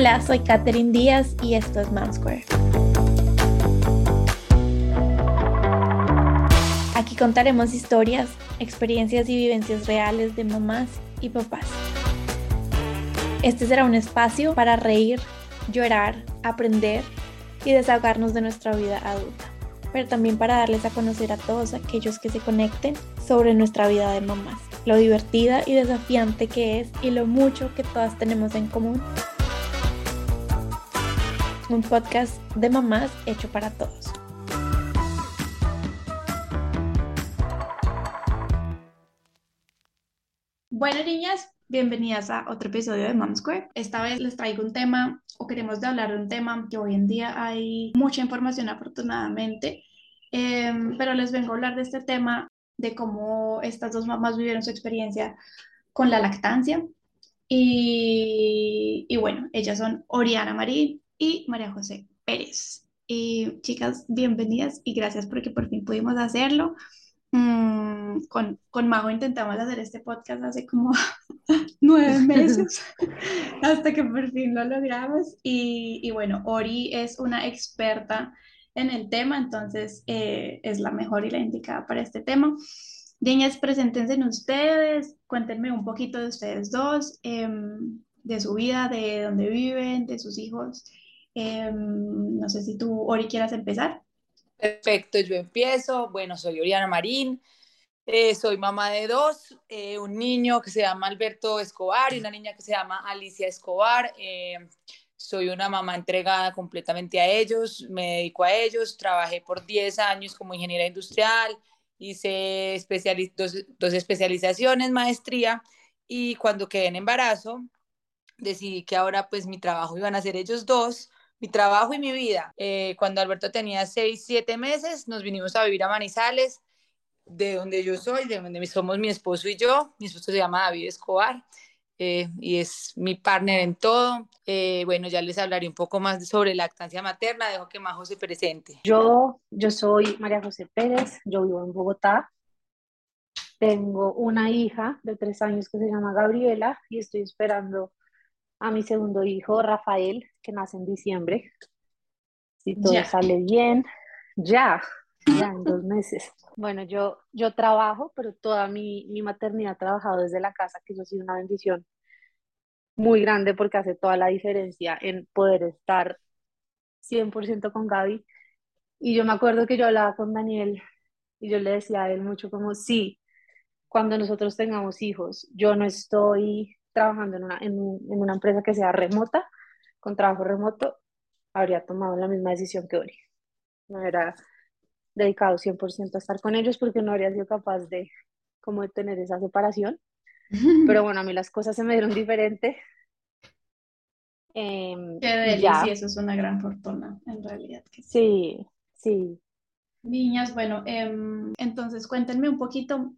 Hola, soy Katherine Díaz y esto es Mom Square. Aquí contaremos historias, experiencias y vivencias reales de mamás y papás. Este será un espacio para reír, llorar, aprender y desahogarnos de nuestra vida adulta, pero también para darles a conocer a todos aquellos que se conecten sobre nuestra vida de mamás, lo divertida y desafiante que es y lo mucho que todas tenemos en común un podcast de mamás hecho para todos. Bueno, niñas, bienvenidas a otro episodio de Mom Square. Esta vez les traigo un tema o queremos hablar de un tema que hoy en día hay mucha información afortunadamente, em, pero les vengo a hablar de este tema de cómo estas dos mamás vivieron su experiencia con la lactancia. Y, y bueno, ellas son Oriana Marín y María José Pérez. Y chicas, bienvenidas y gracias porque por fin pudimos hacerlo. Mm, con, con Mago intentamos hacer este podcast hace como nueve meses hasta que por fin lo logramos. Y, y, bueno, Ori es una experta en el tema, entonces eh, es la mejor y la indicada para este tema. Niñas, preséntense en ustedes, cuéntenme un poquito de ustedes dos, em, de su vida, de dónde viven, de sus hijos Em, no sé si tú, Ori, quieras empezar. Perfecto, yo empiezo. Bueno, soy Oriana Marín, eh, soy mamá de dos, eh, un niño que se llama Alberto Escobar y una niña que se llama Alicia Escobar. Em, soy una mamá entregada completamente a ellos, me dedico a ellos, trabajé por 10 años como ingeniera industrial, hice dos, dos especializaciones, maestría, y cuando quedé en embarazo, decidí que ahora pues mi trabajo iban a ser ellos dos, mi trabajo y mi vida. Eh, cuando Alberto tenía seis, siete meses, nos vinimos a vivir a Manizales, de donde yo soy, de donde somos mi esposo y yo. Mi esposo se llama David Escobar eh, y es mi partner en todo. Eh, bueno, ya les hablaré un poco más sobre lactancia materna. Dejo que Majo se presente. Yo, yo soy María José Pérez, yo vivo en Bogotá. Tengo una hija de tres años que se llama Gabriela y estoy esperando a mi segundo hijo, Rafael, que nace en diciembre. Si todo sale bien, ya, ya en dos meses. Bueno, yo, yo trabajo, pero toda mi, mi maternidad he trabajado desde la casa, que eso ha sido una bendición muy grande porque hace toda la diferencia en poder estar 100% con Gaby. Y yo me acuerdo que yo hablaba con Daniel y yo le decía a él mucho como, sí, cuando nosotros tengamos hijos, yo no estoy trabajando en una, en, una empresa que sea remota, con trabajo remoto, habría tomado la misma decisión que Ori. No era dedicado 100% a estar con ellos porque no habría sido capaz de, como de tener esa separación. Pero bueno, a mí las cosas se me dieron diferente. Eh, Qué delicia, eso es una gran fortuna, en realidad. Sí, sí. Niñas, bueno, em, entonces cuéntenme un poquito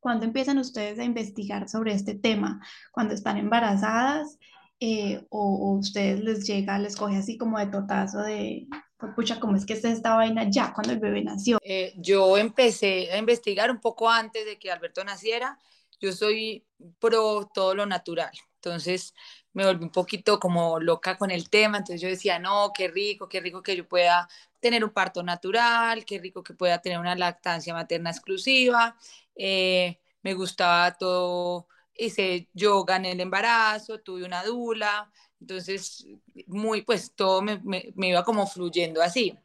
¿Cuándo empiezan ustedes a investigar sobre este tema? ¿Cuando están embarazadas? Eh, o, ustedes les llega, les coge así como de totazo de, pues pucha, ¿cómo es que está esta vaina ya cuando el bebé nació? Eh, yo empecé a investigar un poco antes de que Alberto naciera. Yo soy pro todo lo natural. Entonces me volví un poquito como loca con el tema. Entonces yo decía, no, qué rico, qué rico que yo pueda tener un parto natural, qué rico que pueda tener una lactancia materna exclusiva. Eh, me gustaba todo, hice yoga en el embarazo, tuve una dula, entonces muy, pues todo me, iba como fluyendo así.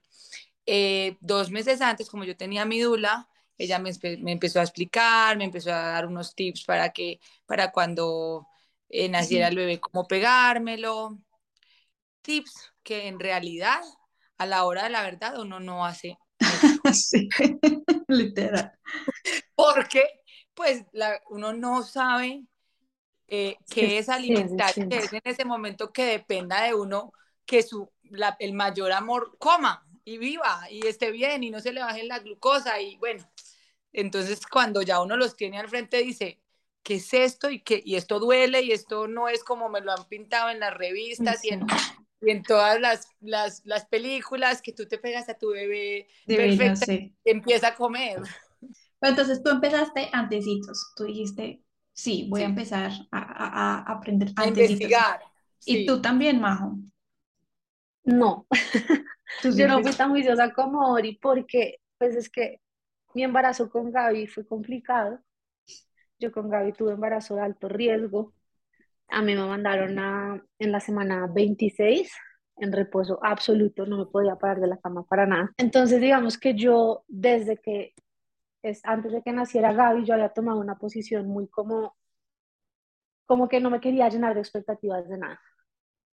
Eh, dos meses antes, como yo tenía mi dula, ella me, empezó a explicar, me empezó a dar unos tips para que, para cuando eh, naciera el bebé, cómo pegármelo. Tips que en realidad, a la hora de la verdad, uno no hace. Sí, literal. Porque pues uno no sabe eh, qué es alimentar, que es en ese momento que dependa de uno que su, el mayor amor coma y viva y esté bien y no se le baje la glucosa y bueno, entonces cuando ya uno los tiene al frente dice, ¿qué es esto? Y, que, y esto duele y esto no es como me lo han pintado en las revistas y en, y en todas las, las, las, películas que tú te pegas a tu bebé empieza a comer entonces tú empezaste antecitos, tú dijiste, sí, voy a empezar a, a, a aprender A investigar. ¿Y tú también, Majo? No, yo no fui tan juiciosa como Ori porque pues es que mi embarazo con Gaby fue complicado. Yo con Gaby tuve embarazo de alto riesgo. A mí me mandaron a, en la semana 26 en reposo absoluto, no me podía parar de la cama para nada. Entonces, digamos que yo, desde que, es, antes de que naciera Gaby, yo había tomado una posición muy como, como que no me quería llenar de expectativas de nada,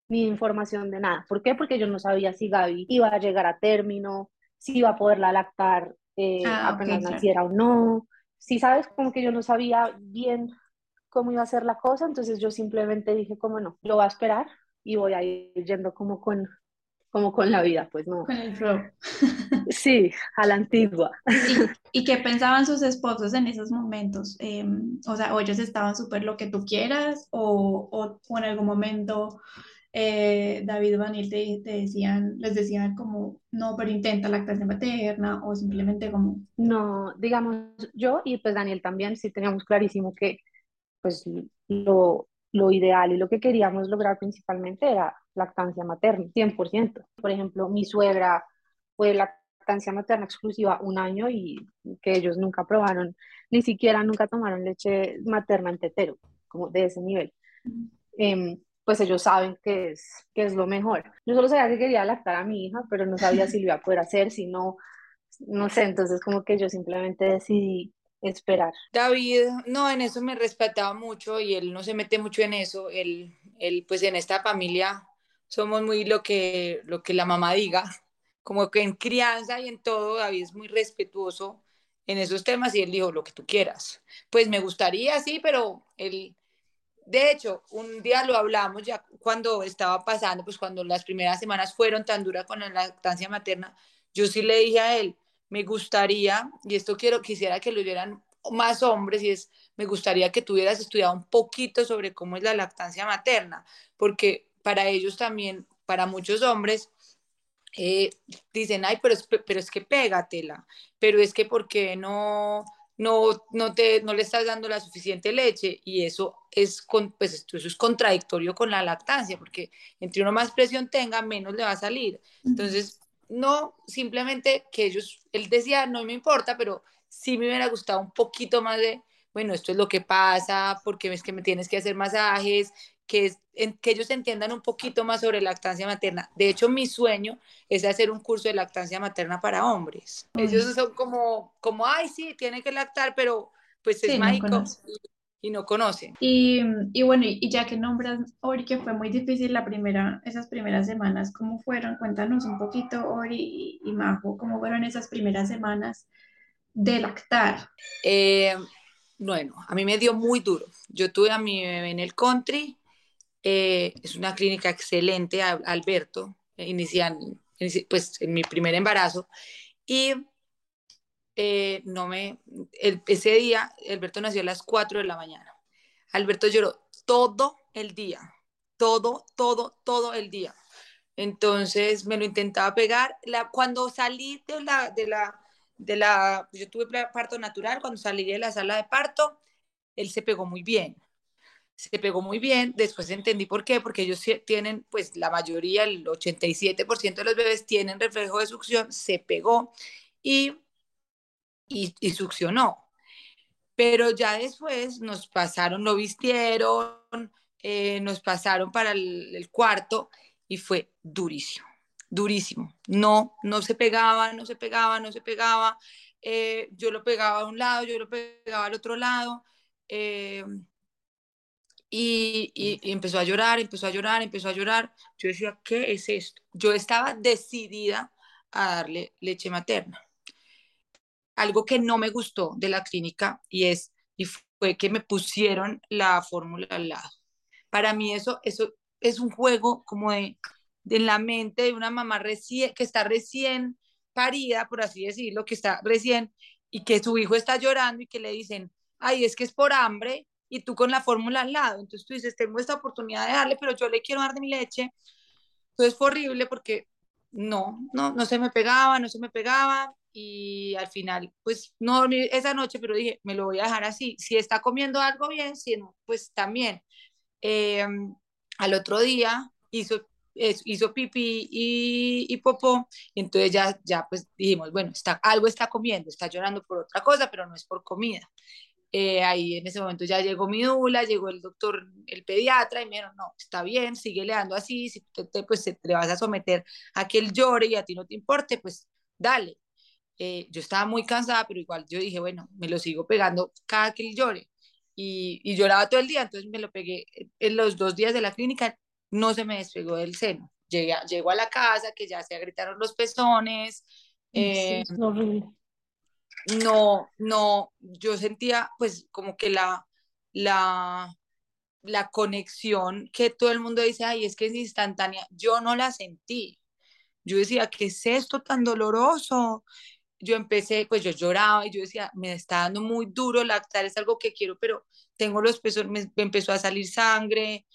ni de información de nada. ¿Por qué? Porque yo no sabía si Gaby iba a llegar a término, si iba a poderla lactar eh, ah, apenas naciera o no. Si sabes, como que yo no sabía bien cómo iba a ser la cosa, entonces yo simplemente dije como no, lo voy a esperar y voy a ir yendo como con, como con la vida, pues no. Con el flow. Sí, a la antigua. ¿Y, qué pensaban sus esposos en esos momentos? Em, o sea, o ellos estaban súper lo que tú quieras, o, o, en algún momento eh, David y Daniel te, te, decían, les decían como, no, pero intenta lactancia materna, o simplemente como... No, digamos, yo y pues Daniel también sí teníamos clarísimo que pues lo, lo ideal y lo que queríamos lograr principalmente era lactancia materna, 100%. Por ejemplo, mi suegra fue lactancia materna exclusiva un año y que ellos nunca probaron, ni siquiera nunca tomaron leche materna en tetero, como de ese nivel. Em, pues ellos saben que es, que es lo mejor. Yo solo sabía que quería lactar a mi hija, pero no sabía si lo iba a poder hacer, si no, no sé, entonces como que yo simplemente decidí esperar. David, no, en eso me respetaba mucho y él no se mete mucho en eso. Él, él pues en esta familia somos muy lo que, lo que la mamá diga, como que en crianza y en todo, David es muy respetuoso en esos temas y él dijo lo que tú quieras. Pues me gustaría, sí, pero él, de hecho, un día lo hablamos ya cuando estaba pasando, pues cuando las primeras semanas fueron tan duras con la lactancia materna, yo sí le dije a él, me gustaría, y esto quiero, quisiera que lo oyeran más hombres, y es, me gustaría que tuvieras estudiado un poquito sobre cómo es la lactancia materna, porque para ellos también, para muchos hombres, eh, dicen, ay, pero es, pero es que pégatela, pero es que porque no, no, no, te, no le estás dando la suficiente leche y eso es, con, pues eso es contradictorio con la lactancia, porque entre uno más presión tenga, menos le va a salir. Entonces, no, simplemente que ellos, él decía, no me importa, pero sí me hubiera gustado un poquito más de, bueno, esto es lo que pasa, porque ves que me tienes que hacer masajes, que, que ellos entiendan un poquito más sobre lactancia materna. De hecho, mi sueño es hacer un curso de lactancia materna para hombres. Ellos son como, como, ay, sí, tiene que lactar, pero pues es mágico y no conocen. Y, y bueno, y, ya que nombras Ori, que fue muy difícil la primera, esas primeras semanas, ¿cómo fueron? Cuéntanos un poquito, Ori y, Majo, ¿cómo fueron esas primeras semanas de lactar? Eh, bueno, a mí me dio muy duro. Yo tuve a mi bebé en el country, eh, es una clínica excelente, Alberto, inician, pues en mi primer embarazo, y eh, no me, ese día, Alberto nació a las 4 de la mañana. Alberto lloró todo el día, todo, todo, todo el día. Entonces me lo intentaba pegar. La, cuando salí de la, de la, de la, yo tuve parto natural, cuando salí de la sala de parto, él se pegó muy bien. Se pegó muy bien, después entendí por qué, porque ellos tienen, pues la mayoría, el 87% de los bebés tienen reflejo de succión, se pegó y y, succionó. Pero ya después nos pasaron, lo vistieron, eh, nos pasaron para el, cuarto y fue durísimo, durísimo. No, no se pegaba, no se pegaba, no se pegaba. Eh, yo lo pegaba a un lado, yo lo pegaba al otro lado. Eh, y, y, empezó a llorar, empezó a llorar, empezó a llorar. Yo decía, ¿qué es esto? Yo estaba decidida a darle leche materna algo que no me gustó de la clínica y es y fue que me pusieron la fórmula al lado. Para mí eso, eso es un juego como de, de la mente de una mamá recién, que está recién parida, por así decirlo, que está recién y que su hijo está llorando y que le dicen, ay, es que es por hambre y tú con la fórmula al lado. Entonces tú dices, tengo esta oportunidad de darle, pero yo le quiero dar de mi leche. Entonces fue horrible porque no, no, no se me pegaba, no se me pegaba y al final, pues no dormí esa noche, pero dije, me lo voy a dejar así. Si está comiendo algo bien, si no, pues también. Em, al otro día hizo, hizo pipí y, popó, y entonces ya, ya pues dijimos, bueno, está, algo está comiendo, está llorando por otra cosa, pero no es por comida. Eh, ahí en ese momento ya llegó mi dula, llegó el doctor, el pediatra, y me dijeron, no, está bien, sigue leando así, si te, pues te vas a someter a que él llore y a ti no te importe, pues dale. Eh, yo estaba muy cansada, pero igual yo dije, bueno, me lo sigo pegando cada que él llore. Y, y lloraba todo el día, entonces me lo pegué en los dos días de la clínica, no se me despegó del seno. Llegué a, a la casa, que ya se agritaron los pezones. Eh, es horrible no, no, yo sentía pues como que la, la, la conexión que todo el mundo dice, ay, es que es instantánea, yo no la sentí. Yo decía, ¿qué es esto tan doloroso? Yo empecé, pues yo lloraba y yo decía, me está dando muy duro lactar, es algo que quiero, pero tengo los pezones, me empezó a salir sangre,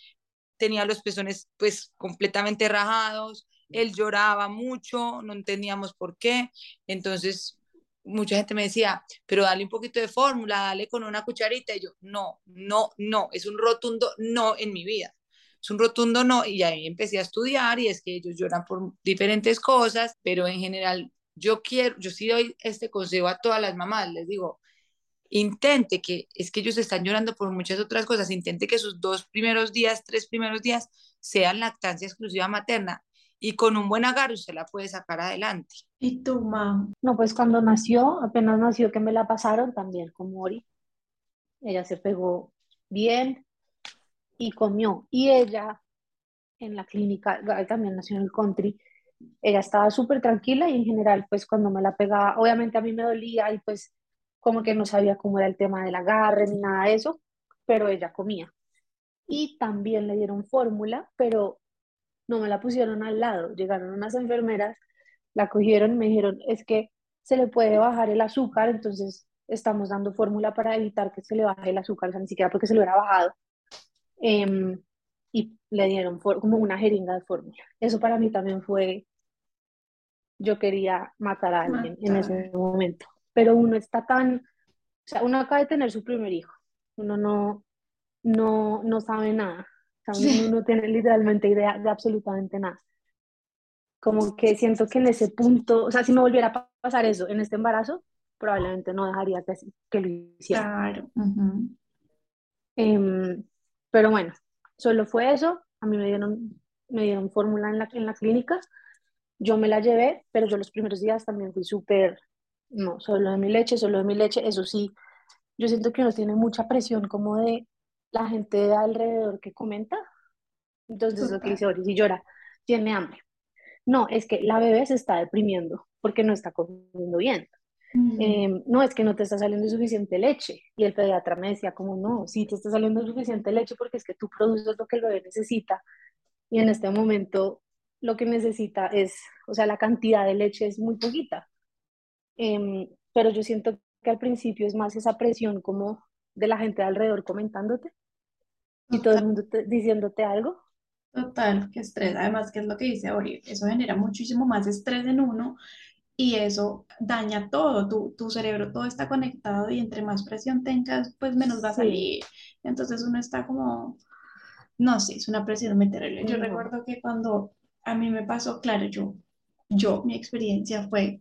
tenía los pezones pues completamente rajados, él lloraba mucho, no entendíamos por qué, entonces mucha gente me decía, pero dale un poquito de fórmula, dale con una cucharita. Y yo, no, no, no, es un rotundo no en mi vida. Es un rotundo no. Y ahí empecé a estudiar y es que ellos lloran por diferentes cosas, pero en general yo quiero, yo sí doy este consejo a todas las mamás, les digo, intente que, es que ellos están llorando por muchas otras cosas, intente que sus dos primeros días, tres primeros días sean lactancia exclusiva materna y con un buen agarre usted la puede sacar adelante. ¿Y tu mamá? No, pues cuando nació, apenas nació que me la pasaron también con Mori. Ella se pegó bien y comió. Y ella en la clínica, también nació en el country, ella estaba súper tranquila y en general, pues cuando me la pegaba, obviamente a mí me dolía y pues como que no sabía cómo era el tema del agarre ni nada de eso, pero ella comía. Y también le dieron fórmula, pero no me la pusieron al lado. Llegaron unas enfermeras, la cogieron y me dijeron, es que se le puede bajar el azúcar, entonces estamos dando fórmula para evitar que se le baje el azúcar, o sea, ni siquiera porque se lo hubiera bajado. Em, y le dieron como una jeringa de fórmula. Eso para mí también fue, yo quería matar a alguien en ese momento, pero uno está tan, o sea, uno acaba de tener su primer hijo, uno no, no, no sabe nada uno no tiene literalmente idea de absolutamente nada. Como que siento que en ese punto, o sea, si me volviera a pasar eso en este embarazo, probablemente no dejaría que, que lo hiciera. Claro. Em, pero bueno, solo fue eso. A mí me dieron, me dieron fórmula en la, en la clínica. Yo me la llevé, pero yo los primeros días también fui súper, no, solo de mi leche, solo de mi leche. Eso sí, yo siento que uno tiene mucha presión como de la gente de alrededor que comenta. Entonces lo que dice Ori, si llora, tiene hambre. No, es que la bebé se está deprimiendo porque no está comiendo bien. Mm. Em, no, es que no te está saliendo suficiente leche. Y el pediatra me decía como, no, sí te está saliendo suficiente leche porque es que tú produces lo que el bebé necesita. Y en este momento lo que necesita es, o sea, la cantidad de leche es muy poquita. Em, pero yo siento que al principio es más esa presión como de la gente alrededor comentándote y todo el mundo diciéndote algo. Total, qué estrés. Además, ¿qué es lo que dice Ori? Eso genera muchísimo más estrés en uno y eso daña todo. Tu, tu cerebro todo está conectado y entre más presión tengas, pues menos va a salir. Entonces uno está como, no sé, es una presión muy terrible. Yo recuerdo que cuando a mí me pasó, claro, yo, yo, mi experiencia fue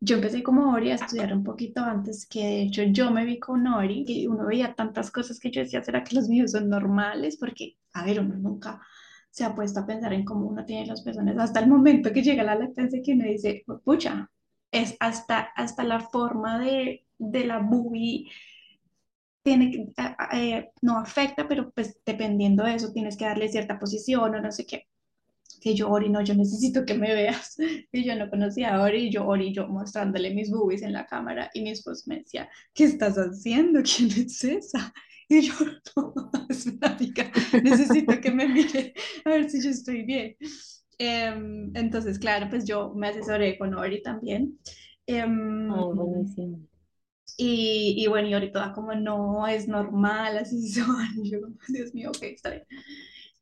yo empecé como Ori a estudiar un poquito antes, que de hecho yo me vi con Ori y uno veía tantas cosas que yo decía, ¿será que los míos son normales? Porque, a ver, uno nunca se ha puesto a pensar en cómo uno tiene los pezones hasta el momento que llega la lactancia que uno dice, pucha, es hasta, hasta la forma de, de la bubi tiene que, eh, no afecta, pero pues dependiendo de eso tienes que darle cierta posición o no sé qué que yo, Ori, no, yo necesito que me veas. Y yo no conocía a Ori, y yo, Ori, yo mostrándole mis boobies en la cámara, y mi esposo me decía, ¿qué estás haciendo? ¿Quién es esa? Y yo, no, es una amiga, necesito que me mire, a ver si yo estoy bien. Em, entonces, claro, pues yo me asesoré con Ori también. oh, buenísimo. Y, y, bueno, y ahorita como no es normal, así son. Y yo, Dios mío, ok, está bien.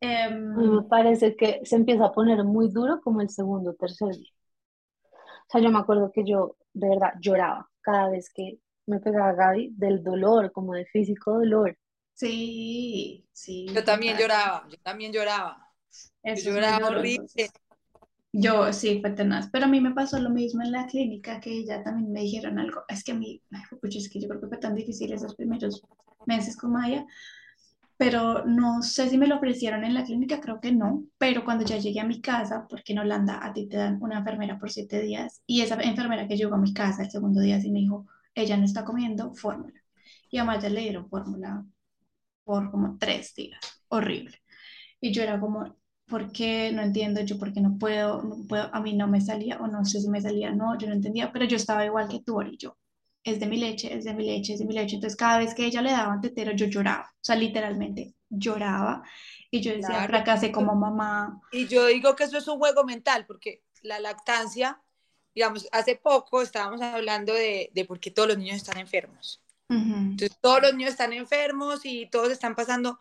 Em, me parece que se empieza a poner muy duro como el segundo o tercer día. O sea, yo me acuerdo que yo de verdad lloraba cada vez que me pegaba Gaby del dolor, como de físico dolor. Sí, sí. Yo también lloraba, yo también lloraba. yo lloraba horrible. Yo sí, fue tenaz, pero a mí me pasó lo mismo en la clínica, que ya también me dijeron algo. Es que a mí, es que yo creo que fue tan difícil esos primeros meses con Maya, pero no sé si me lo ofrecieron en la clínica, creo que no, pero cuando ya llegué a mi casa, porque en Holanda a ti te dan una enfermera por siete días, y esa enfermera que llegó a mi casa el segundo día sí me dijo, ella no está comiendo fórmula. Y a Maya le dieron fórmula por como tres días, horrible. Y yo era como, ¿por qué? No entiendo, yo por qué no puedo, no puedo, a mí no me salía, o no sé si me salía, no, yo no entendía, pero yo estaba igual que tú, y yo, es de mi leche, es de mi leche, es de mi leche. Entonces cada vez que ella le daba tetero, yo lloraba, o sea, literalmente lloraba. Y yo decía, fracasé como mamá. Y yo digo que eso es un juego mental, porque la lactancia, digamos, hace poco estábamos hablando de, de por qué todos los niños están enfermos. Entonces, todos los niños están enfermos y todos están pasando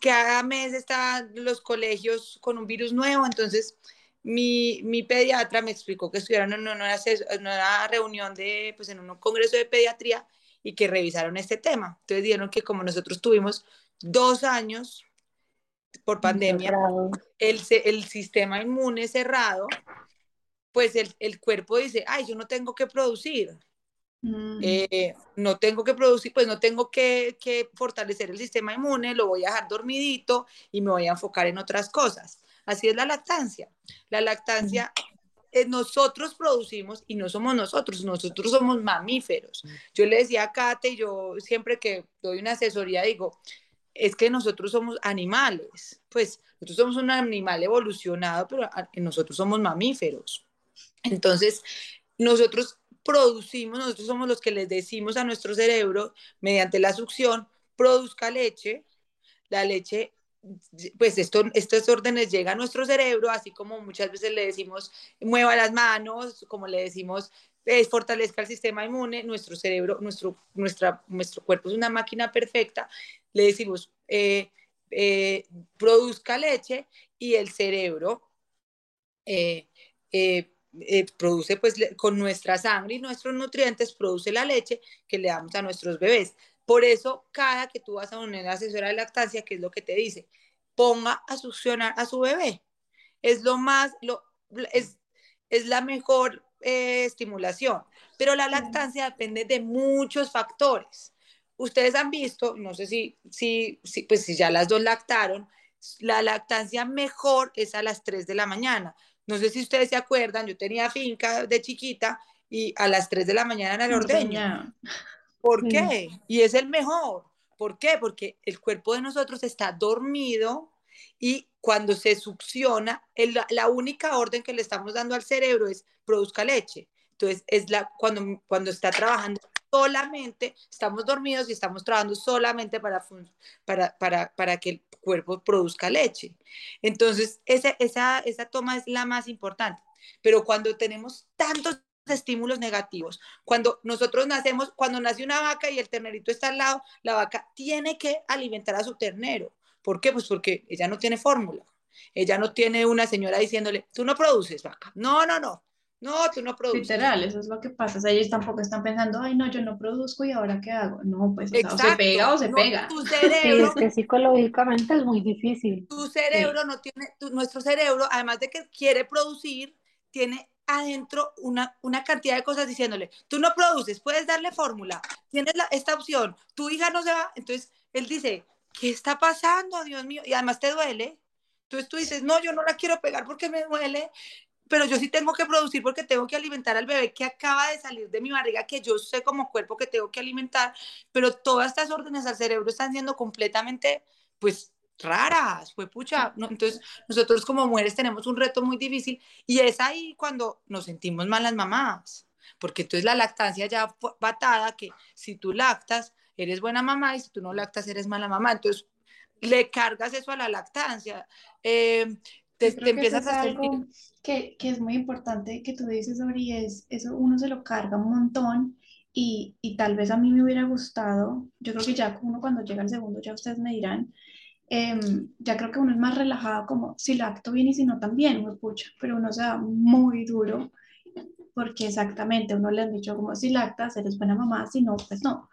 cada mes están los colegios con un virus nuevo, entonces mi, mi pediatra me explicó que estuvieron en una, en una reunión de, pues en un congreso de pediatría y que revisaron este tema. Entonces dijeron que como nosotros tuvimos dos años por pandemia, el, el sistema inmune cerrado, pues el, el cuerpo dice, ay, yo no tengo que producir. Mm. Eh, no tengo que producir, pues no tengo que, que, fortalecer el sistema inmune, lo voy a dejar dormidito y me voy a enfocar en otras cosas. Así es la lactancia. La lactancia eh, nosotros producimos y no somos nosotros, nosotros somos mamíferos. Yo le decía a Kate, yo siempre que doy una asesoría digo, es que nosotros somos animales, pues nosotros somos un animal evolucionado, pero nosotros somos mamíferos. Entonces, nosotros producimos, nosotros somos los que les decimos a nuestro cerebro, mediante la succión, produzca leche, la leche, pues esto, estos órdenes llegan a nuestro cerebro, así como muchas veces le decimos, mueva las manos, como le decimos, eh, fortalezca el sistema inmune, nuestro cerebro, nuestro, nuestra, nuestro cuerpo es una máquina perfecta, le decimos, eh, eh, produzca leche y el cerebro eh, produce pues con nuestra sangre y nuestros nutrientes, produce la leche que le damos a nuestros bebés. Por eso, cada que tú vas a una asesora de lactancia, ¿qué es lo que te dice? Ponga a succionar a su bebé. Es lo más, lo, es, es la mejor eh, estimulación. Pero la lactancia depende de muchos factores. Ustedes han visto, no sé si, si, si, pues si ya las dos lactaron, la lactancia mejor es a las 3 de la mañana no sé si ustedes se acuerdan, yo tenía finca de chiquita y a las 3 de la mañana en el ordeño. ¿Por qué? Y es el mejor. ¿Por qué? Porque el cuerpo de nosotros está dormido y cuando se succiona, la única orden que le estamos dando al cerebro es produzca leche. Entonces, es la, cuando, cuando está trabajando solamente, estamos dormidos y estamos trabajando solamente para, para, para, para que el cuerpo produzca leche. Entonces, esa, esa, esa toma es la más importante. Pero cuando tenemos tantos estímulos negativos. Cuando nosotros nacemos, cuando nace una vaca y el ternerito está al lado, la vaca tiene que alimentar a su ternero. ¿Por qué? Pues porque ella no tiene fórmula. Ella no tiene una señora diciéndole, tú no produces vaca. No, no, no. No, tú no produces. Literal, eso es lo que pasa. O sea, ellos tampoco están pensando, ay, no, yo no produzco y ahora qué hago. No, pues o, se pega o se pega. Tu cerebro, sí, es que psicológicamente es muy difícil. Tu cerebro no tiene, nuestro cerebro, además de que quiere producir, tiene adentro una, una cantidad de cosas diciéndole, tú no produces, puedes darle fórmula, tienes esta opción, tu hija no se va. Entonces, él dice, ¿qué está pasando, Dios mío? Y además te duele. Entonces tú dices, no, yo no la quiero pegar porque me duele pero yo sí tengo que producir porque tengo que alimentar al bebé que acaba de salir de mi barriga, que yo sé como cuerpo que tengo que alimentar, pero todas estas órdenes al cerebro están siendo completamente, pues, raras, fue pucha. Entonces, nosotros como mujeres tenemos un reto muy difícil y es ahí cuando nos sentimos mal las mamás, porque entonces la lactancia ya batada, que si tú lactas, eres buena mamá y si tú no lactas, eres mala mamá. Entonces, le cargas eso a la lactancia. Eh, te, empiezas a algo que, que, es muy importante que tú dices, sobre es, eso uno se lo carga un montón y, y, tal vez a mí me hubiera gustado, yo creo que ya uno cuando llega al segundo, ya ustedes me dirán, em, ya creo que uno es más relajado como si lo acto bien y si no también, me pucha, pero uno se da muy duro porque exactamente uno le han dicho como si lactas eres buena mamá, si no, pues no.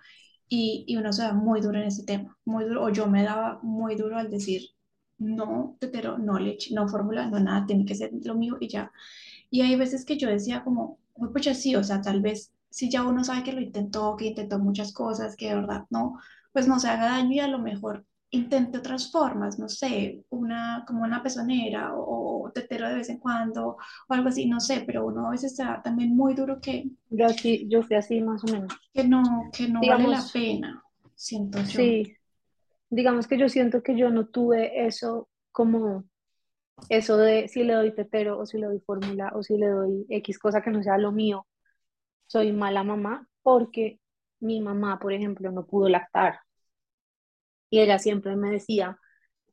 y, y uno se da muy duro en ese tema, muy duro, o yo me daba muy duro al decir, no, tetero, no leche, no fórmula, no nada, tiene que ser lo mío y ya. Y hay veces que yo decía como, pues sí, o sea, tal vez si ya uno sabe que lo intentó, que intentó muchas cosas, que de verdad no, pues no se haga daño y a lo mejor intente otras formas, no sé, una como una pezonera o, o tetero de vez en cuando o algo así, no sé, pero uno a veces está también muy duro que, Yo así, yo fui así más o menos. que no, que no vale la Digamos, pena, siento yo. sí, digamos que yo siento que yo no tuve eso como eso de si le doy tetero o si le doy fórmula o si le doy X cosa que no sea lo mío, soy mala mamá porque mi mamá, por ejemplo, no pudo lactar y ella siempre me decía,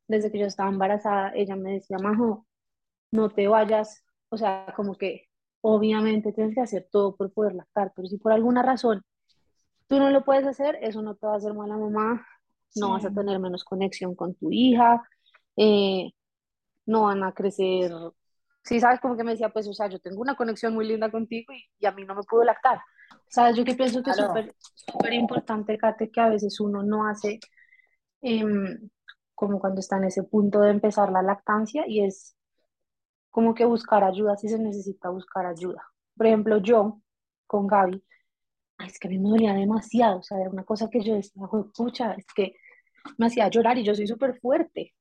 desde que yo estaba embarazada, ella me decía, Majo, no te vayas, o sea, como que obviamente tienes que hacer todo por poder lactar, pero si por alguna razón tú no lo puedes hacer, eso no te va a hacer mala mamá, no vas a tener menos conexión con tu hija, eh, no van a crecer. Sí, sabes, como que me decía, pues, o sea, yo tengo una conexión muy linda contigo y, y a mí no me puedo lactar. Sabes, yo que pienso que es Claro. súper, súper importante, Kate, que a veces uno no hace em, como cuando está en ese punto de empezar la lactancia y es como que buscar ayuda si se necesita buscar ayuda. Por ejemplo, yo con Gaby, es que a mí me dolía demasiado, o sea, era una cosa que yo decía, pucha, es que me hacía llorar y yo soy súper fuerte.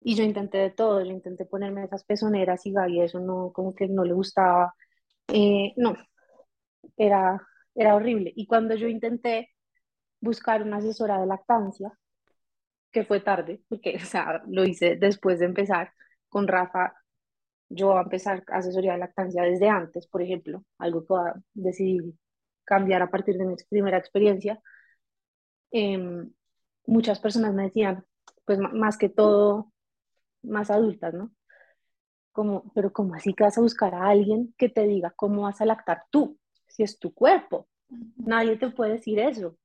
Y yo intenté de todo, yo intenté ponerme esas pezoneras y Gaby eso no, como que no le gustaba. Eh, no, era, era horrible. Y cuando yo intenté buscar una asesora de lactancia, que fue tarde, porque, o sea, lo hice después de empezar con Rafa, yo a empezar asesoría de lactancia desde antes, por ejemplo, algo que decidí cambiar a partir de mi primera experiencia. Eh, muchas personas me decían, pues más que todo, más adultas, ¿no? Como, pero ¿cómo así que vas a buscar a alguien que te diga cómo vas a lactar tú? Si es tu cuerpo, nadie te puede decir eso.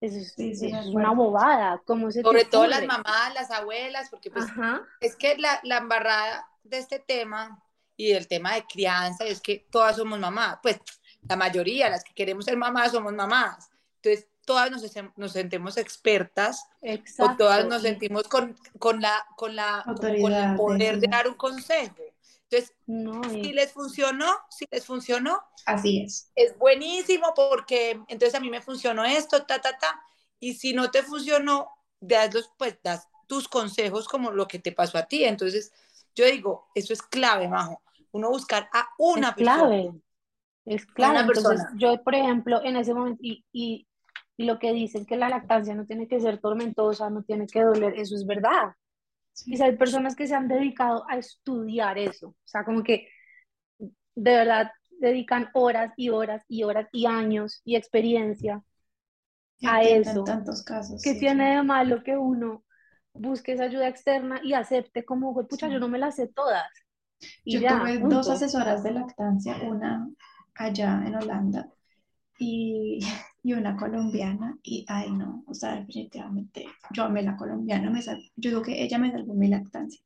Eso es, sí, sí, de eso es una bobada, ¿cómo se Sobre todo las mamás, las abuelas, porque pues es que la, la embarrada de este tema y del tema de crianza es que todas somos mamás, pues la mayoría, las que queremos ser mamás, somos mamás. Entonces, todas nos, nos sentimos expertas o todas exacto. nos sentimos con, con, la, con, la, con el de poder de dar un consejo. Entonces, no, si les funcionó, si les funcionó, así es. es buenísimo porque entonces a mí me funcionó esto, ta, ta, ta. Y si no te funcionó, das, los, pues, das tus consejos como lo que te pasó a ti. Entonces, yo digo, eso es clave, Majo. Uno buscar a es una persona, clave, es clave. una Entonces, persona. yo, por ejemplo, en ese momento, y, y, y lo que dicen que la lactancia no tiene que ser tormentosa, no tiene que doler, eso es verdad. Y Sí. hay personas que se han dedicado a estudiar eso, o sea, como que de verdad dedican horas y horas y horas y años y experiencia Y a eso, tantos casos, que sí, sí. tiene de malo que uno busque esa ayuda externa y acepte como, "Jue pucha, yo sí. no me las sé todas y Yo ya, tuve dos punto. asesoras de lactancia, una allá en Holanda y, y una colombiana, y ay no, o sea, definitivamente yo amé la colombiana, me sal- yo digo que ella me salvó mi lactancia,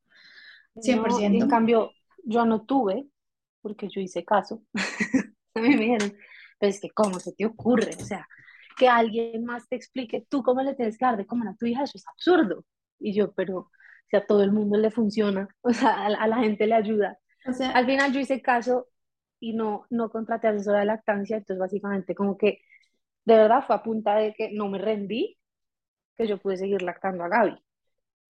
cien por No, en cambio, yo no tuve, porque yo hice caso, a mí me dijeron, pero es que ¿cómo se te ocurre? O sea, que alguien más te explique tú cómo le tienes que dar de comer a tu hija, eso es absurdo. Y yo, pero si a todo el mundo le funciona, o sea, a, la a la gente le ayuda. O Al sea, final yo hice caso y no, no contraté asesora de lactancia, entonces básicamente como que de verdad fue a punta de que no me rendí, que yo pude seguir lactando a Gaby.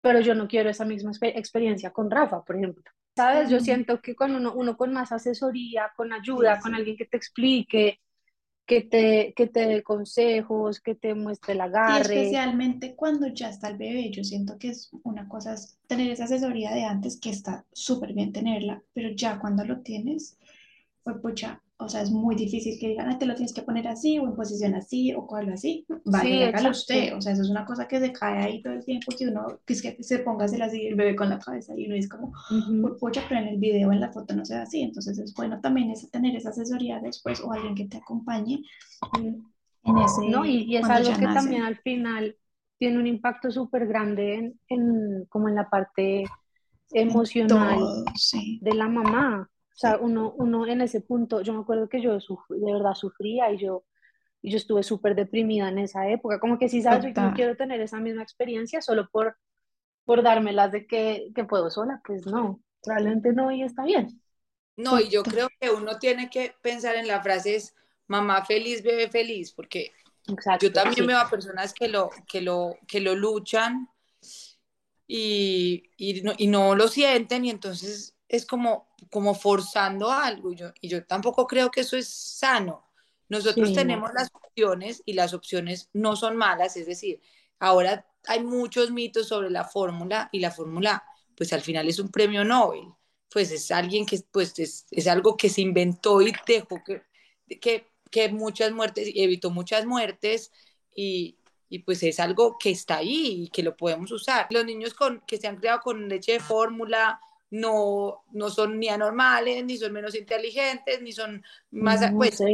Pero yo no quiero esa misma exper- experiencia con Rafa, por ejemplo. ¿Sabes? Yo sí, siento que con uno, uno con más asesoría, con sí, ayuda, con sí. alguien que te explique, que te, que te dé consejos, que te muestre el Y agarre. especialmente cuando ya está el bebé, yo siento que es una cosa es tener esa asesoría de antes, que está súper bien tenerla, pero ya cuando lo tienes, pues pucha, o sea, es muy difícil que digan, "Ah, te lo tienes que poner así o en posición así o cual así. Sí, hágalo usted. O sea, eso es una cosa que se cae ahí todo el tiempo que uno, que es que se ponga así el bebé con la cabeza y uno es como, Ujú. pucha, pero en el video, en la foto no se ve así. Entonces es bueno también es tener esa asesoría después o alguien que te acompañe en ¿No? Y, ese, y es algo que también nacen. al final tiene un impacto súper grande en, en- como en la parte emocional todo, sí, de la mamá. O sea, uno, uno en ese punto, yo me acuerdo que yo suf- de verdad sufría y yo y yo estuve súper deprimida en esa época, como que sí sabes que no quiero tener esa misma experiencia solo por, por dármelas de que, que puedo sola, pues no, probablemente no y está bien. No, y yo creo que uno tiene que pensar en la frase es mamá feliz, bebé feliz, porque Exacto, yo también sí. veo a personas que lo, que lo, que lo luchan y, y, no, y no lo sienten y entonces es como, como forzando algo y yo, y yo tampoco creo que eso es sano. Nosotros Sí, tenemos las opciones y las opciones no son malas, es decir, ahora hay muchos mitos sobre la fórmula y la fórmula pues al final es un premio Nobel, pues es alguien que pues es, es algo que se inventó y dejó que, que, que muchas muertes, evitó muchas muertes y, y pues es algo que está ahí y que lo podemos usar. Los niños con, que se han creado con leche de fórmula no, no son ni anormales, ni son menos inteligentes, ni son más, No, pues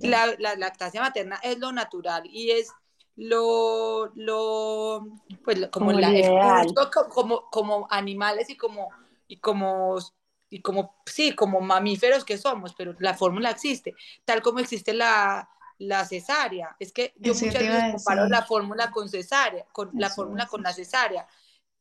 la, la lactancia materna es lo natural y es lo, lo pues lo- como, Como la, el como, como animales y como, y como y como sí, como mamíferos que somos, pero la fórmula existe, tal como existe la, la cesárea. Es que yo Eso muchas veces comparo la fórmula con cesárea, con la Eso fórmula es. con la cesárea.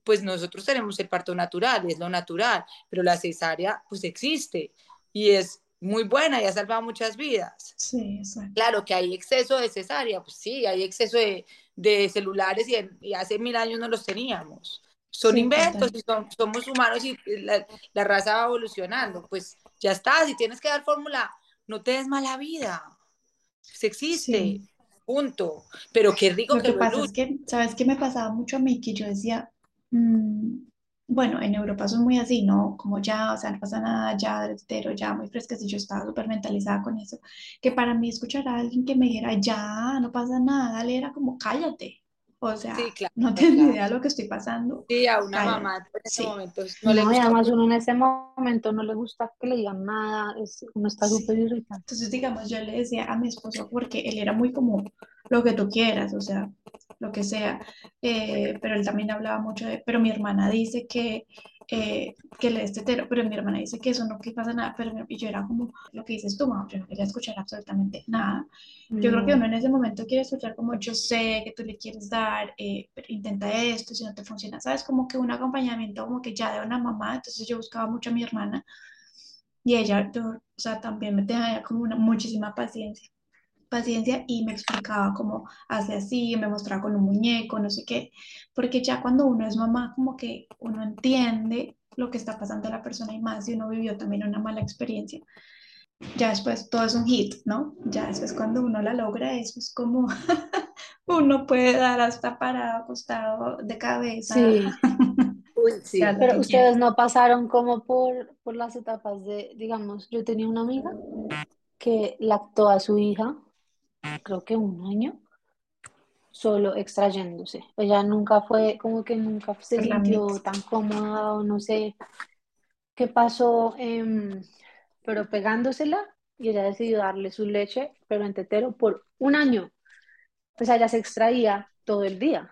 Pues nosotros tenemos el parto natural, es lo natural, pero la cesárea pues existe y es muy buena y ha salvado muchas vidas. Sí, exacto. Claro que hay exceso de cesárea, pues sí, hay exceso de, de celulares y, hace mil años no los teníamos. Son Sí, inventos y son, somos humanos y la, la raza va evolucionando. Pues ya está, si tienes que dar fórmula, no te des mala vida. Pues existe, Sí. punto. Pero qué rico Lo que que pasa luches. es que, ¿sabes qué me pasaba mucho a mí? Que yo decía, mm, bueno, en Europa son muy así, ¿no? Como ya, o sea, no pasa nada, ya, pero ya, muy frescas, y yo estaba súper mentalizada con eso, que para mí escuchar a alguien que me dijera, ya, no pasa nada, dale, era como, cállate. O sea, Sí, claro, no tienes ni claro. idea de lo que estoy pasando, Sí, a una cállate. mamá en ese Sí, momento no le No, y gusta. además uno en ese momento no le gusta que le digan nada, es- uno está sí. súper irritado. Entonces, digamos, yo le decía a mi esposo, porque él era muy como lo que tú quieras, o sea, lo que sea, eh, pero él también hablaba mucho de, pero mi hermana dice que, eh, que le es tetero, pero mi hermana dice que eso no que pasa nada, pero y yo era como lo que dices tú, mamá, yo no quería escuchar absolutamente nada. Yo creo que No. uno en ese momento quiere escuchar como yo sé que tú le quieres dar, eh, pero intenta esto, si no te funciona, ¿sabes? Como que un acompañamiento como que ya de una mamá, entonces yo buscaba mucho a mi hermana y ella, yo, o sea, también me tenía como una muchísima paciencia, paciencia y me explicaba cómo hace así, me mostraba con un muñeco, no sé qué, porque ya cuando uno es mamá, como que uno entiende lo que está pasando a la persona y más si uno vivió también una mala experiencia. Ya después todo es un hit, ¿no? Ya después cuando uno la logra, eso es como uno puede dar hasta parado, acostado, de cabeza, Sí, Uy, sí. pero ustedes no pasaron como por, por las etapas de, digamos, yo tenía una amiga que lactó a su hija, creo que un año, solo extrayéndose. Ella nunca fue, como que nunca se Es sintió tan cómoda o no sé qué pasó, em, pero pegándosela y ella decidió darle su leche, pero en tetero, por un año. Pues ella se extraía todo el día.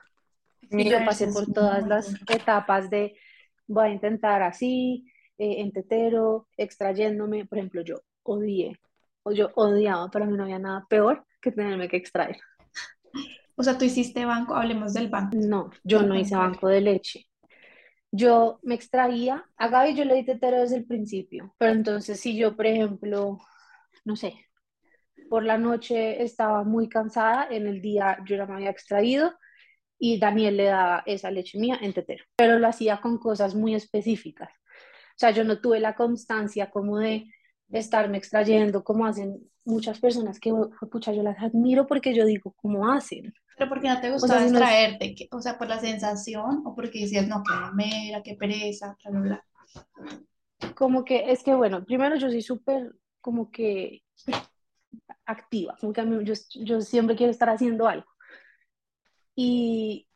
Y yo pasé por todas las etapas de voy a intentar así, eh, en tetero, extrayéndome. Por ejemplo, yo odié, o yo odiaba, para mí no había nada peor que tenerme que extraer. O sea, tú hiciste banco, hablemos del banco, No, yo no hice banco de leche. Yo me extraía, a Gaby yo le di tetero desde el principio, pero entonces si yo, por ejemplo, no sé, por la noche estaba muy cansada, en el día yo ya me había extraído y Daniel le daba esa leche mía en tetero, pero lo hacía con cosas muy específicas. O sea, yo no tuve la constancia como de estarme extrayendo, como hacen muchas personas que, pucha, yo las admiro porque yo digo, ¿cómo hacen? Pero ¿por qué no te O sea, no es extraerte? ¿Qué- O sea, por la sensación o porque decías, no, qué mamera, qué pereza, bla, bla, bla. como que, es que bueno, primero yo soy súper como que activa, como que a mí, yo, yo siempre quiero estar haciendo algo. Y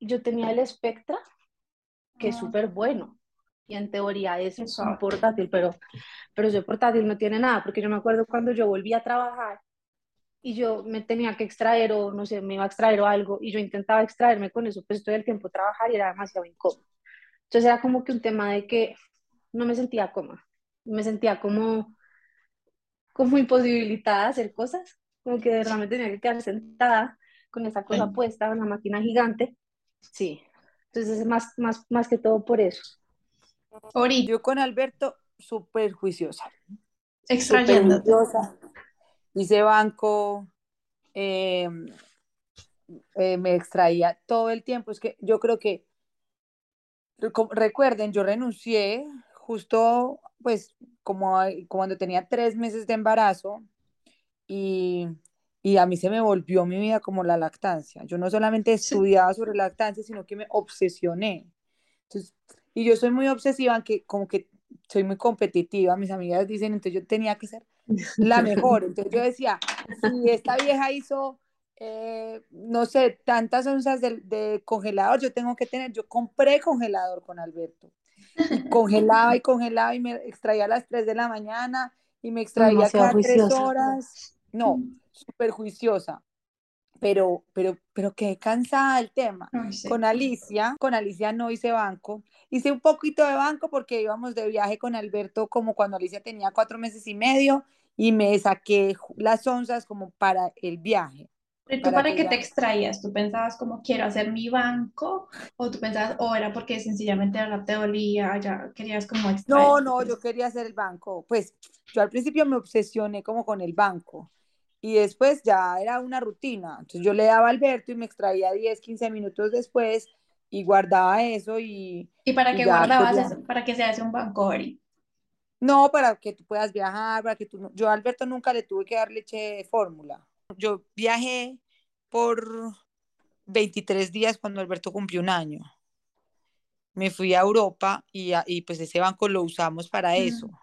yo tenía el Spectra, que es Ah, súper bueno, y en teoría es qué un portátil, pero, pero ese portátil no tiene nada, porque yo me acuerdo cuando yo volví a trabajar y yo me tenía que extraer o no sé, me iba a extraer o algo, y yo intentaba extraerme con eso, pues todo el tiempo trabajar y era demasiado incómodo. Entonces era como que un tema de que no me sentía cómoda, me sentía como, como imposibilitada a hacer cosas como que de verdad me tenía que quedar sentada con esa cosa Sí. puesta, una máquina gigante. Sí, entonces es más, más, más que todo por eso. Ori, Yo con Alberto, súper juiciosa. Extrayéndote. Hice banco, eh, eh, me extraía todo el tiempo. Es que yo creo que, recu- recuerden, yo renuncié justo, pues, como, cuando tenía tres meses de embarazo y, y a mí se me volvió mi vida como la lactancia. Yo no solamente Sí. estudiaba sobre lactancia, sino que me obsesioné. Entonces, y yo soy muy obsesiva, que como que soy muy competitiva, mis amigas dicen, entonces yo tenía que ser la mejor. Entonces yo decía, si esta vieja hizo, eh, no sé, tantas onzas de, de congelador, yo tengo que tener, yo compré congelador con Alberto. Y congelaba y congelaba y me extraía a las 3 de la mañana y me extraía Demasiado cada 3 juiciosa. horas. No, súper juiciosa. Pero, pero, pero quedé cansada del tema. Ay, sí. Con Alicia, con Alicia no hice banco. Hice un poquito de banco porque íbamos de viaje con Alberto como cuando Alicia tenía cuatro meses y medio y me saqué las onzas como para el viaje. ¿Y tú para para qué te extraías? ¿Tú pensabas como quiero hacer mi banco? ¿O tú pensabas, o era porque sencillamente ahora te dolía, ya querías como extraer? No, no, yo quería hacer el banco. Pues yo al principio me obsesioné como con el banco y después ya era una rutina. Entonces yo le daba a Alberto y me extraía 10, 15 minutos después y guardaba eso y, ¿Y para qué guardabas quería- eso? ¿Para qué se hace un banco, Ori? No, para que tú puedas viajar, para que tú Yo a Alberto nunca le tuve que dar leche de fórmula. Yo viajé por 23 días cuando Alberto cumplió un año. Me fui a Europa y, y pues ese banco lo usamos para eso. Mm.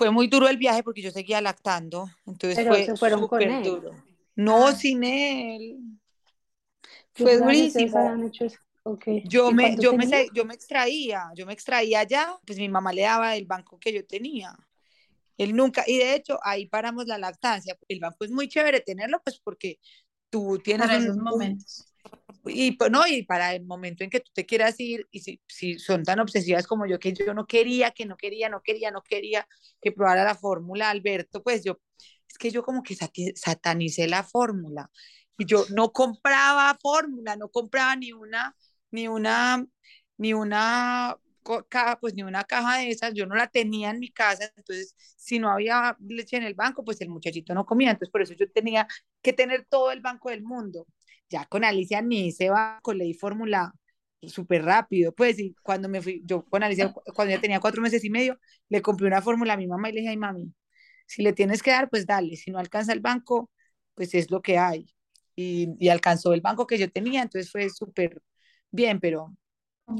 Fue muy duro el viaje porque yo seguía lactando, entonces Pero fue se fueron con súper él. duro. No Ah. sin él. Fue durísimo. habían hecho eso. Ok. Yo ¿Y me, yo, me, tenía? yo me extraía, yo me extraía allá, pues mi mamá le daba el banco que yo tenía. Él nunca, y de hecho ahí paramos la lactancia. El banco es muy chévere tenerlo, pues porque tú tienes Para esos un- momentos. Y pues no, y para el momento en que tú te quieras ir, y si, si son tan obsesivas como yo, que yo no quería, que no quería, no quería, no quería que probara la fórmula, Alberto, pues yo, es que yo como que satanicé la fórmula, y yo no compraba fórmula, no compraba ni una, ni una, ni una pues ni una caja de esas, yo no la tenía en mi casa, entonces si no había leche en el banco, pues el muchachito no comía, entonces por eso yo tenía que tener todo el banco del mundo. Ya con Alicia ni se banco, le di fórmula súper rápido, pues, y cuando me fui, yo con Alicia, cu- cuando ya tenía cuatro meses y medio, le compré una fórmula a mi mamá y le dije, ay mami, si le tienes que dar, pues dale, si no alcanza el banco, pues es lo que hay. Y, y alcanzó el banco que yo tenía, entonces fue súper bien, pero,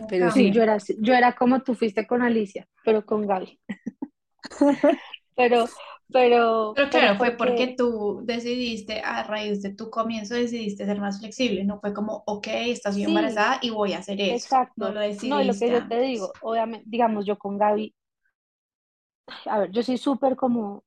pero Sí, sí. yo era, yo era como tú fuiste con Alicia, pero con Gaby. Pero, pero, Pero claro, fue porque- porque tú decidiste, a raíz de tu comienzo, decidiste ser más flexible. No fue como, ok, estás Sí. embarazada y voy a hacer eso. Exacto. No lo No, decidiste lo que yo te digo, obviamente, digamos, yo con Gaby, a ver, yo soy súper como,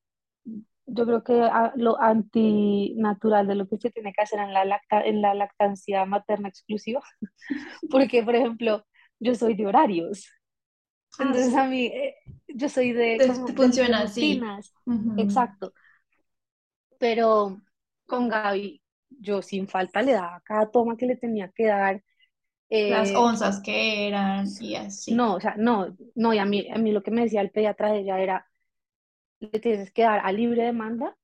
yo creo que a- lo antinatural de lo que se tiene que hacer en la lacta, en la lactancia materna exclusiva, porque, por ejemplo, yo soy de horarios, Ah, entonces a mí, eh, yo soy de, Te- como, funciona de así. Ujú. exacto, pero con Gaby, yo sin falta le daba cada toma que le tenía que dar, Las eh, onzas que eran y así. No, o sea, no, no, y a mí, a mí lo que me decía el pediatra de ella era, le tienes que dar a libre demanda,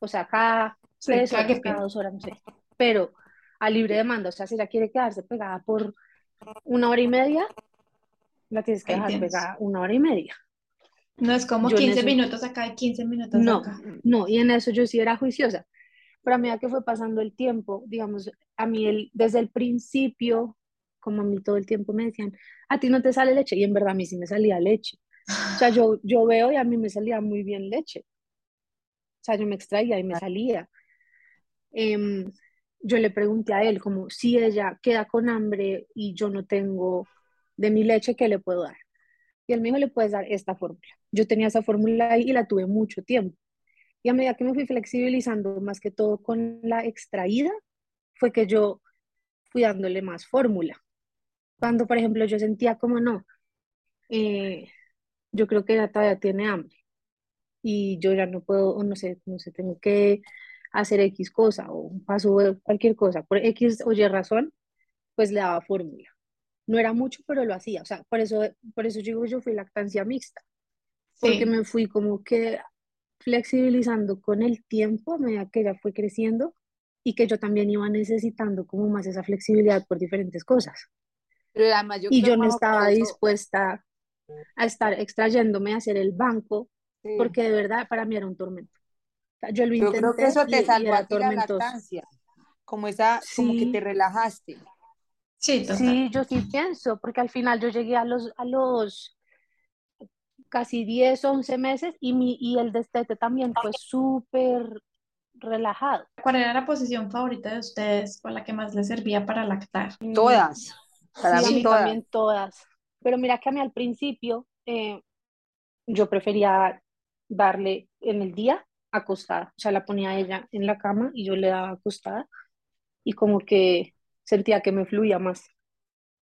o sea, cada Sí, tres que horas, cada dos horas, no sé, pero a libre demanda, o sea, si ella quiere quedarse pegada por una hora y media, la tienes que Ahí dejar tienes. pegada una hora y media. No es como Yo en 15 eso- minutos acá y 15 minutos No, acá. no, y en eso yo sí era juiciosa, pero a medida que fue pasando el tiempo, digamos, a mí el, desde el principio, como a mí todo el tiempo me decían, a ti no te sale leche, y en verdad a mí sí me salía leche. O sea, yo, yo veo y a mí me salía muy bien leche. O sea, yo me extraía y me salía. Em, yo le pregunté a él como si ella queda con hambre y yo no tengo de mi leche, ¿qué le puedo dar? Y él me le puedes dar esta fórmula. Yo tenía esa fórmula ahí y la tuve mucho tiempo. Y a medida que me fui flexibilizando más que todo con la extraída, fue que yo fui dándole más fórmula. Cuando, por ejemplo, yo sentía como no, eh, yo creo que ella todavía tiene hambre. y yo ya no puedo, o no sé, no sé, tengo que hacer X cosa o paso cualquier cosa, por X o Y razón, pues le daba fórmula. No era mucho, pero lo hacía. O sea, por eso, por eso digo, yo fui lactancia mixta, porque me fui como que flexibilizando con el tiempo a medida que ella fue creciendo y que yo también iba necesitando como más esa flexibilidad por diferentes cosas. Pero y yo no estaba dispuesta a estar extrayéndome a hacer el banco, porque de verdad para mí era un tormento. yo lo intenté creo que eso te salvó a ti la lactancia, como esa, como que te relajaste. Sí, sí, yo sí pienso, porque al final yo llegué a los, a los casi 10, 11 meses y, mi, y el destete también fue súper relajado. ¿Cuál era la posición favorita de ustedes o la que más les servía para lactar? Todas. Para mí todas. también todas. Pero mira que a mí al principio eh, yo prefería darle en el día acostada, o sea, la ponía ella en la cama y yo le daba acostada y como que sentía que me fluía más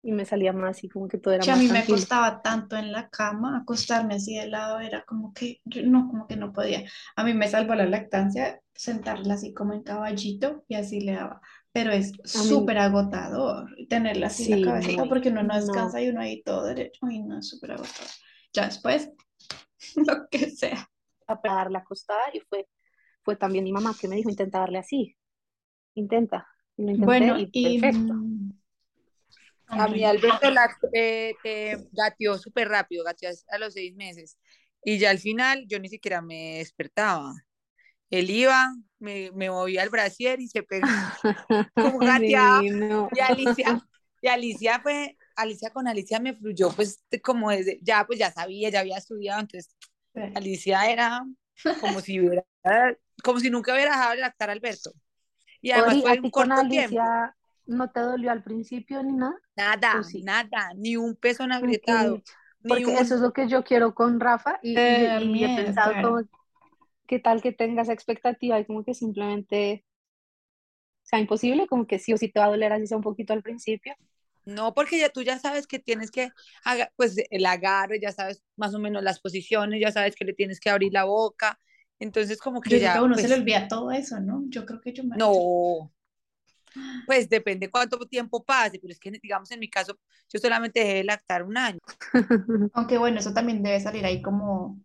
y me salía más y como que todo era más A mí me costaba tanto en la cama, acostarme así de lado, era como que, yo no, como que no podía. A mí me salvó la lactancia sentarla así como en caballito y así le daba. Pero es súper agotador tenerla así en la cabecita porque uno no descansa y uno ahí todo derecho. y no, es súper agotador. Ya después, lo que sea. A darle y fue, fue también mi mamá que me dijo, intenta darle así. Intenta bueno, y, perfecto. A mí Alberto la, eh, eh, gateó súper rápido, gateó a los seis meses. Y ya al final yo ni siquiera me despertaba. Él iba, me, me movía el brasier y se pegó como gateaba. Y Alicia, y Alicia fue, Alicia con Alicia me fluyó, pues como desde, ya pues ya sabía, ya había estudiado, entonces Alicia era como si hubiera, como si nunca hubiera dejado de lactar a Alberto. Y además fue un corto Alicia, ¿No te dolió al principio ni nada? Nada, nada, ni un peso en agrietado. Porque eso es lo que yo quiero con Rafa y, he pensado como, ¿qué tal que tengas expectativa y como que simplemente sea imposible? Como que sí o sí te va a doler así sea un poquito al principio. No, porque ya tú ya sabes que tienes que, pues el agarre, ya sabes más o menos las posiciones, ya sabes que le tienes que abrir la boca, entonces, como que ya. a uno se le pues olvida todo eso, ¿no? Yo creo que yo me. No. Pues depende cuánto tiempo pase, pero es que, digamos, en mi caso, yo solamente dejé de lactar un año. Aunque bueno, eso también debe salir ahí como,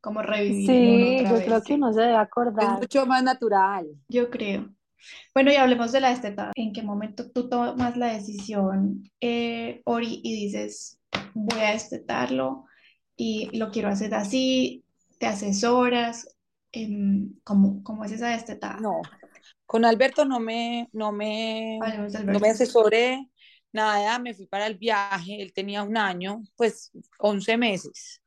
como revivir. Sí, yo creo que no se debe acordar. Es mucho más natural. Yo creo. Bueno, y hablemos de la desteta. ¿En qué momento tú tomas la decisión, eh, Ori, y dices, voy a destetarlo y lo quiero hacer así? ¿Te asesoras? ¿Cómo, ¿cómo, es esa destetada? No, con Alberto no me, no me, no me asesoré nada, me fui para el viaje, él tenía un año, pues 11 meses,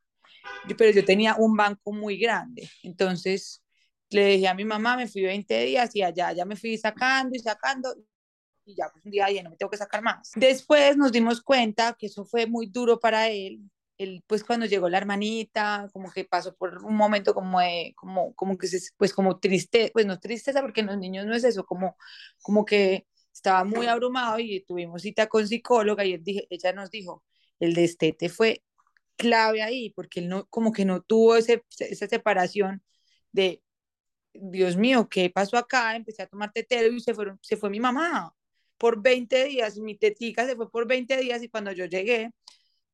pero yo tenía un banco muy grande, entonces le dije a mi mamá, me fui 20 días y allá ya me fui sacando y sacando y ya pues un día ya no me tengo que sacar más. Después nos dimos cuenta que eso fue muy duro para él, él, pues cuando llegó la hermanita, como que pasó por un momento como de, como, como que se, pues como triste, pues no tristeza porque en los niños no es eso, como, como que estaba muy abrumado y tuvimos cita con psicóloga y él dije, ella nos dijo, el destete fue clave ahí porque él no, como que no tuvo ese, esa separación de, Dios mío, ¿qué pasó acá? Empecé a tomar tetero y se, fueron, se fue mi mamá por 20 días, mi tetica se fue por 20 días y cuando yo llegué,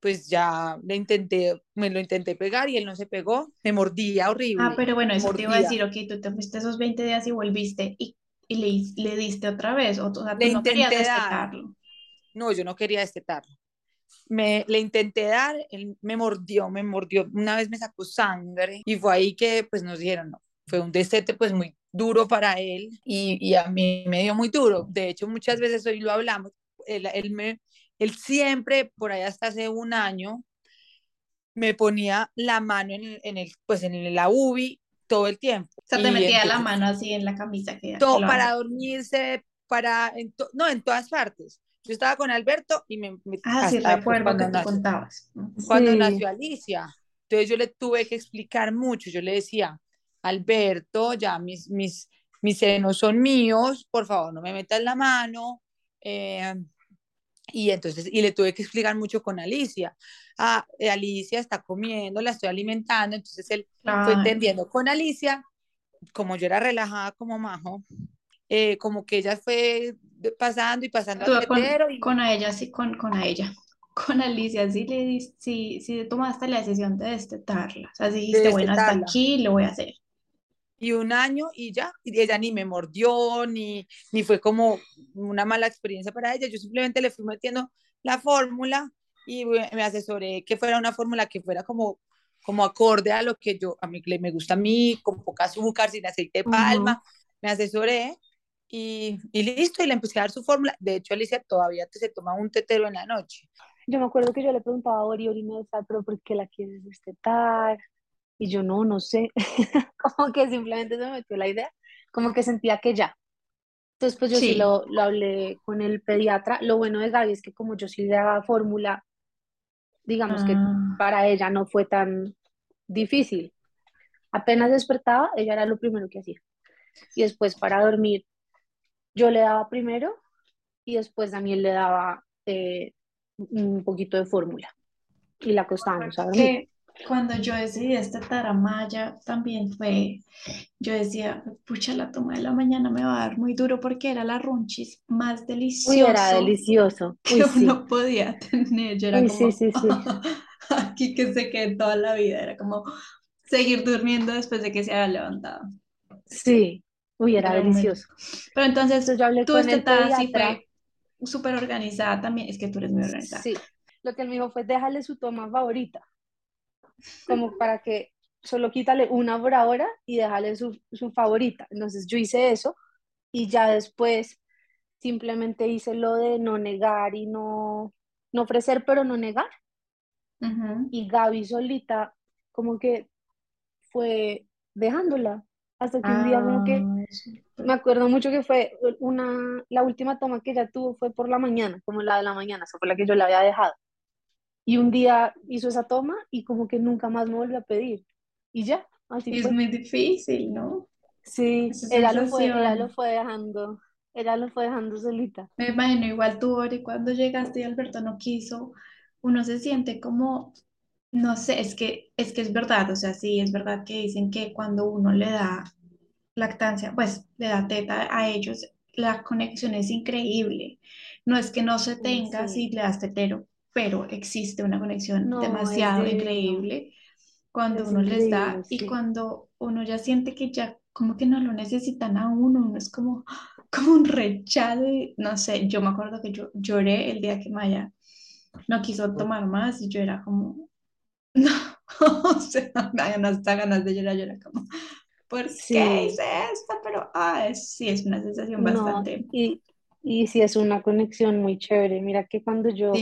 pues ya le intenté, me lo intenté pegar y él no se pegó, me mordía horrible. Ah, pero bueno, eso te iba a decir, ok, tú te fuiste esos 20 días y volviste y, y le, le, diste otra vez, o, o sea, tú no querías destetarlo. No, yo no quería destetarlo. Me, le intenté dar, él me mordió, me mordió, una vez me sacó sangre y fue ahí que pues nos dijeron, no, fue un destete pues muy duro para él y, y a mí me dio muy duro. De hecho, muchas veces hoy lo hablamos, él, él me, él siempre, por ahí hasta hace un año, me ponía la mano en, en el, pues en la UBI todo el tiempo. O sea, te metía la mano así en la camisa. Que todo, para dormirse, para, no, en todas partes. Yo estaba con Alberto y me... me ah, sí, recuerdo que nació, contabas. Cuando nació Alicia. Entonces yo le tuve que explicar mucho. Yo le decía, Alberto, ya mis, mis, mis senos son míos, por favor, no me metas la mano. Eh, Y entonces, y le tuve que explicar mucho con Alicia. Ah, eh, Alicia está comiendo, la estoy alimentando. Entonces él fue entendiendo con Alicia, como yo era relajada como majo, eh, como que ella fue pasando y pasando al con, y... con a ella, sí, con, con a ella. Con Alicia sí le sí, sí tomaste la decisión de destetarla. O sea, dijiste, bueno, hasta aquí lo voy a hacer y un año y ya, y ella ni me mordió, ni, ni fue como una mala experiencia para ella, yo simplemente le fui metiendo la fórmula y me asesoré que fuera una fórmula que fuera como, como acorde a lo que yo, a mí me gusta a mí, con poca azúcar, sin aceite de palma, me asesoré y, y, listo, y le empecé a dar su fórmula. De hecho, Alicia todavía se toma un tetero en la noche. Yo me acuerdo que yo le preguntaba a Ori, Ori me decía, pero ¿por qué la quieres destetar? Y yo no, no sé, como que simplemente se me metió la idea, como que sentía que ya. Entonces, pues yo sí, lo, lo, hablé con el pediatra. Lo bueno de Gaby es que como yo sí le daba fórmula, digamos que ah. para ella no fue tan difícil. Apenas despertaba, ella era lo primero que hacía. Y después para dormir, yo le daba primero y después también le daba eh, un poquito de fórmula y la acostábamos a dormir cuando yo decidí este Taramaya también fue, yo decía, pucha, la toma de la mañana me va a dar muy duro porque era la runchis más deliciosa. Uy, era delicioso. que uno podía tener. Yo era como, sí, sí, sí. aquí que se quede toda la vida. Era como seguir durmiendo después de que se haya levantado. Sí, uy, era, delicioso. Pero entonces, yo hablé tú este sí fue súper organizada también. Es que tú eres muy organizada. Sí, lo que él me dijo fue, déjale su toma favorita como para que solo quítale una por ahora y déjale su, su favorita. Entonces yo hice eso y ya después simplemente hice lo de no negar y no, no ofrecer, pero no negar. Y Gaby solita como que fue dejándola hasta que un día como que ah, me acuerdo mucho que fue una la última toma que ella tuvo fue por la mañana como la de la mañana esa fue la que yo le había dejado y un día hizo esa toma y como que nunca más me volvió a pedir. Y ya, así Es muy difícil, ¿no? Sí, ella lo, fue, ella lo fue dejando, ella lo fue dejando solita. Me imagino, igual tú, Ori, cuando llegaste y Alberto no quiso, uno se siente como, no sé, es que, es que es verdad, o sea, sí, es verdad que dicen que cuando uno le da lactancia, pues le da teta a ellos, la conexión es increíble. No es que no se tenga si le das tetero, pero existe una conexión demasiado increíble cuando uno les da y cuando uno ya siente que ya como que no lo necesitan a uno, uno es como, como un rechazo, no sé, yo me acuerdo que yo lloré el día que Maya no quiso tomar más y yo era como, no, o sea, me ganas, ganas de llorar, yo era como, ¿por qué hice esto? Pero, ah, sí, es una sensación bastante... Y, y sí es una conexión muy chévere. Mira que cuando yo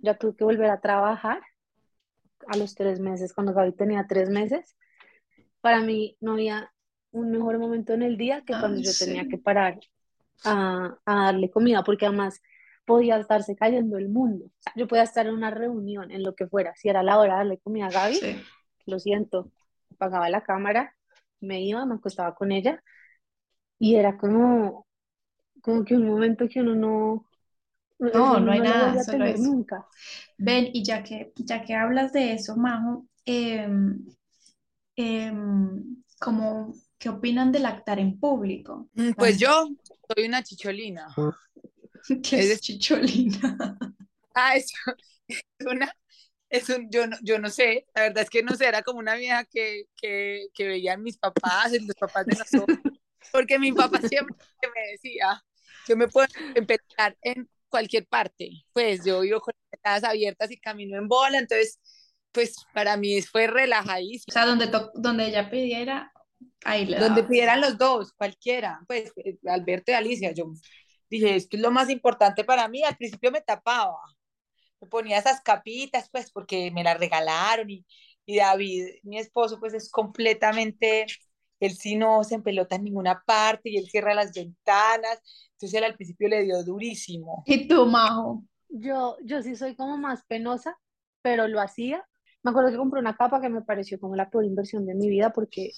ya tuve que volver a trabajar a los tres meses, cuando Gaby tenía tres meses, para mí no había un mejor momento en el día que cuando yo tenía que parar a, darle comida, porque además podía estarse cayendo el mundo. yo podía estar en una reunión, en lo que fuera. Si era la hora de darle comida a Gaby, lo siento, apagaba la cámara, me iba, me acostaba con ella y era como, como que un momento que uno no... No, no, hay nada, solo eso. Nunca. Ven, y ya que, ya que hablas de eso, Majo, eh, como, ¿qué opinan de lactar en público? Mm, pues yo soy una chicholina. ¿Qué es, chicholina? Ah, eso es una, es un, yo, no, yo no sé, la verdad es que no sé, era como una vieja que, que, que veían mis papás, los papás de nosotros, porque mi papá siempre me decía, yo me puedo empezar en cualquier parte, pues yo vivo con las abiertas y camino en bola, entonces, pues para mí fue relajadísimo. O sea, donde, donde ella pidiera, ahí le Donde pidieran los dos, cualquiera, pues eh, Alberto y Alicia, yo dije, esto es lo más importante para mí, al principio me tapaba, me ponía esas capitas, pues porque me las regalaron y, y David, mi esposo, pues es completamente él sí no se empelota en ninguna parte y él cierra las ventanas. Entonces él al principio le dio durísimo. ¿Y tú, Majo? Yo, yo sí soy como más penosa, pero lo hacía. Me acuerdo que compré una capa que me pareció como la peor inversión de mi vida porque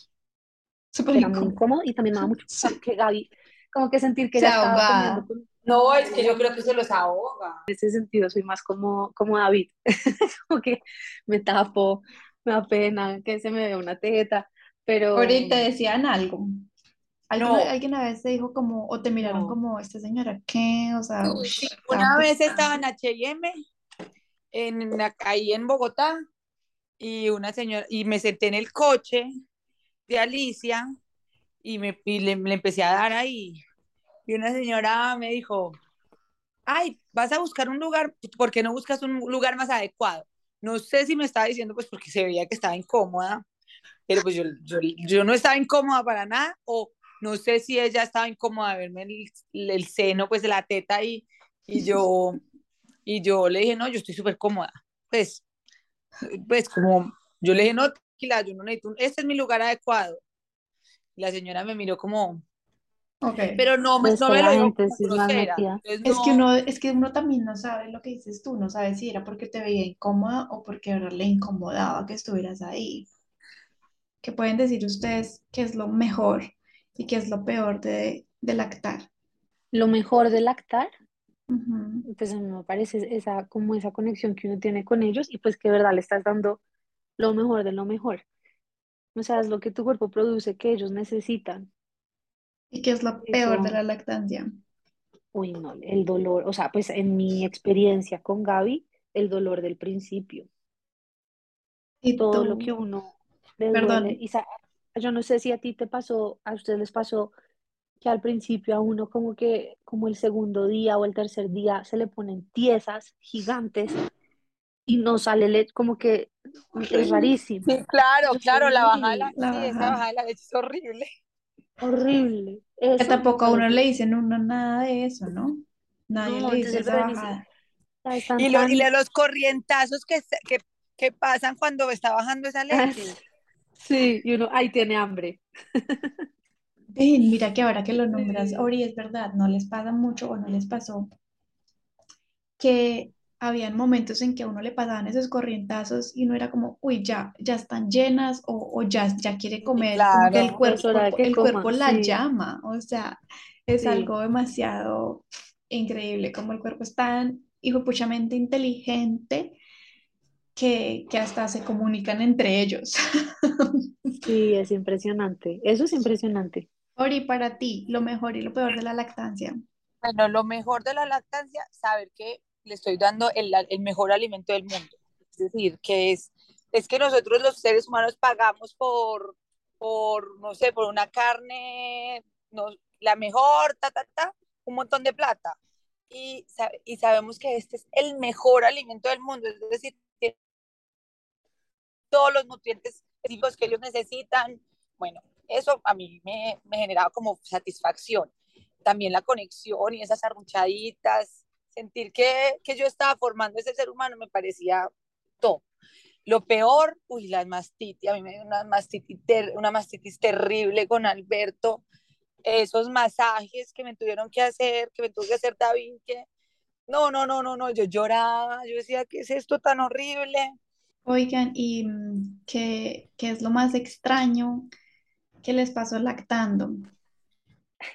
era muy incómodo y también me daba mucho que Gaby, como que sentir que ella estaba comiendo No, es que yo creo que se los ahoga. En ese sentido soy más como, como David, como que me tapo, me da pena que se me vea una teta, pero... Ahorita decían algo. ¿Alguien, No. alguien a veces dijo como, o te miraron No. como, esta señora, ¿qué? O sea, uy, Sí, una vez estaba en H&M, en, ahí en Bogotá, y una señora, y me senté en el coche de Alicia, y, me, y le, le empecé a dar ahí, y una señora me dijo, ay, vas a buscar un lugar, ¿por qué no buscas un lugar más adecuado? No sé si me estaba diciendo, pues porque se veía que estaba incómoda, pero pues yo, yo, yo no estaba incómoda para nada, o no sé si ella estaba incómoda de verme el, el seno, pues la teta y, y yo, y yo le dije, no, yo estoy súper cómoda, pues, pues como, yo le dije, no, tranquila, yo no necesito, un- este es mi lugar adecuado. Y la señora me miró como, Ok. pero no, me- Es no que me lo es grosera. que no, uno, es que uno también no sabe lo que dices tú, no sabe si era porque te veía incómoda o porque ahora le incomodaba que estuvieras ahí. ¿Qué pueden decir ustedes qué es lo mejor y qué es lo peor de, de lactar? Lo mejor de lactar, Ujú. pues a mí me parece esa, como esa conexión que uno tiene con ellos y pues que de verdad le estás dando lo mejor de lo mejor. O sea, es lo que tu cuerpo produce que ellos necesitan. ¿Y qué es lo peor de la lactancia? uy, no, el dolor, o sea, pues en mi experiencia con Gaby, el dolor del principio, Y todo lo que uno le perdón, Y sa- yo no sé si a ti te pasó, a ustedes les pasó que al principio a uno como que, como el segundo día o el tercer día se le ponen tiesas gigantes y no sale leche, como que es rarísimo. sí, claro, es claro, la bajada de la, la sí, esa bajada. bajada de la leche es horrible. horrible. Que Eso tampoco a uno le dicen uno nada de eso, ¿no? Nadie No, le dice esa bajada. Y, lo, y le- los corrientazos que, se- que, que pasan cuando está bajando esa Ah, leche. Sí, y uno, ahí tiene hambre. Ven, mira que ahora que lo nombras. Ori, es verdad, no les pasa mucho o no les pasó que habían momentos en que a uno le pasaban esos corrientazos y uno era como, uy, ya, ya están llenas o, o ya, ya quiere comer, el claro. De cuerpo, que el cuerpo la sí, llama, o sea, es sí. algo demasiado increíble, como el cuerpo es tan hijopuchamente inteligente que, que hasta se comunican entre ellos. Sí, es impresionante. Eso es impresionante. Ori, para ti, lo mejor y lo peor de la lactancia. Bueno, lo mejor de la lactancia, saber que le estoy dando el, el mejor alimento del mundo. Es decir, que es, es que nosotros los seres humanos pagamos por, por no sé, por una carne, no, la mejor, ta, ta, ta, un montón de plata. Y, y sabemos que este es el mejor alimento del mundo, es decir, todos los nutrientes específicos que ellos necesitan. Bueno, eso a mí me, me generaba como satisfacción. También la conexión y esas arrunchaditas, sentir que, que yo estaba formando ese ser humano me parecía top. Lo peor, uy, la mastitis, a mí me dio una mastitis, ter- una mastitis terrible con Alberto, esos masajes que me tuvieron que hacer, que me tuvo que hacer David, que no, no, no, no, no, yo lloraba, yo decía, ¿qué es esto tan horrible? Oigan, ¿y mm, qué, qué es lo más extraño que les pasó lactando?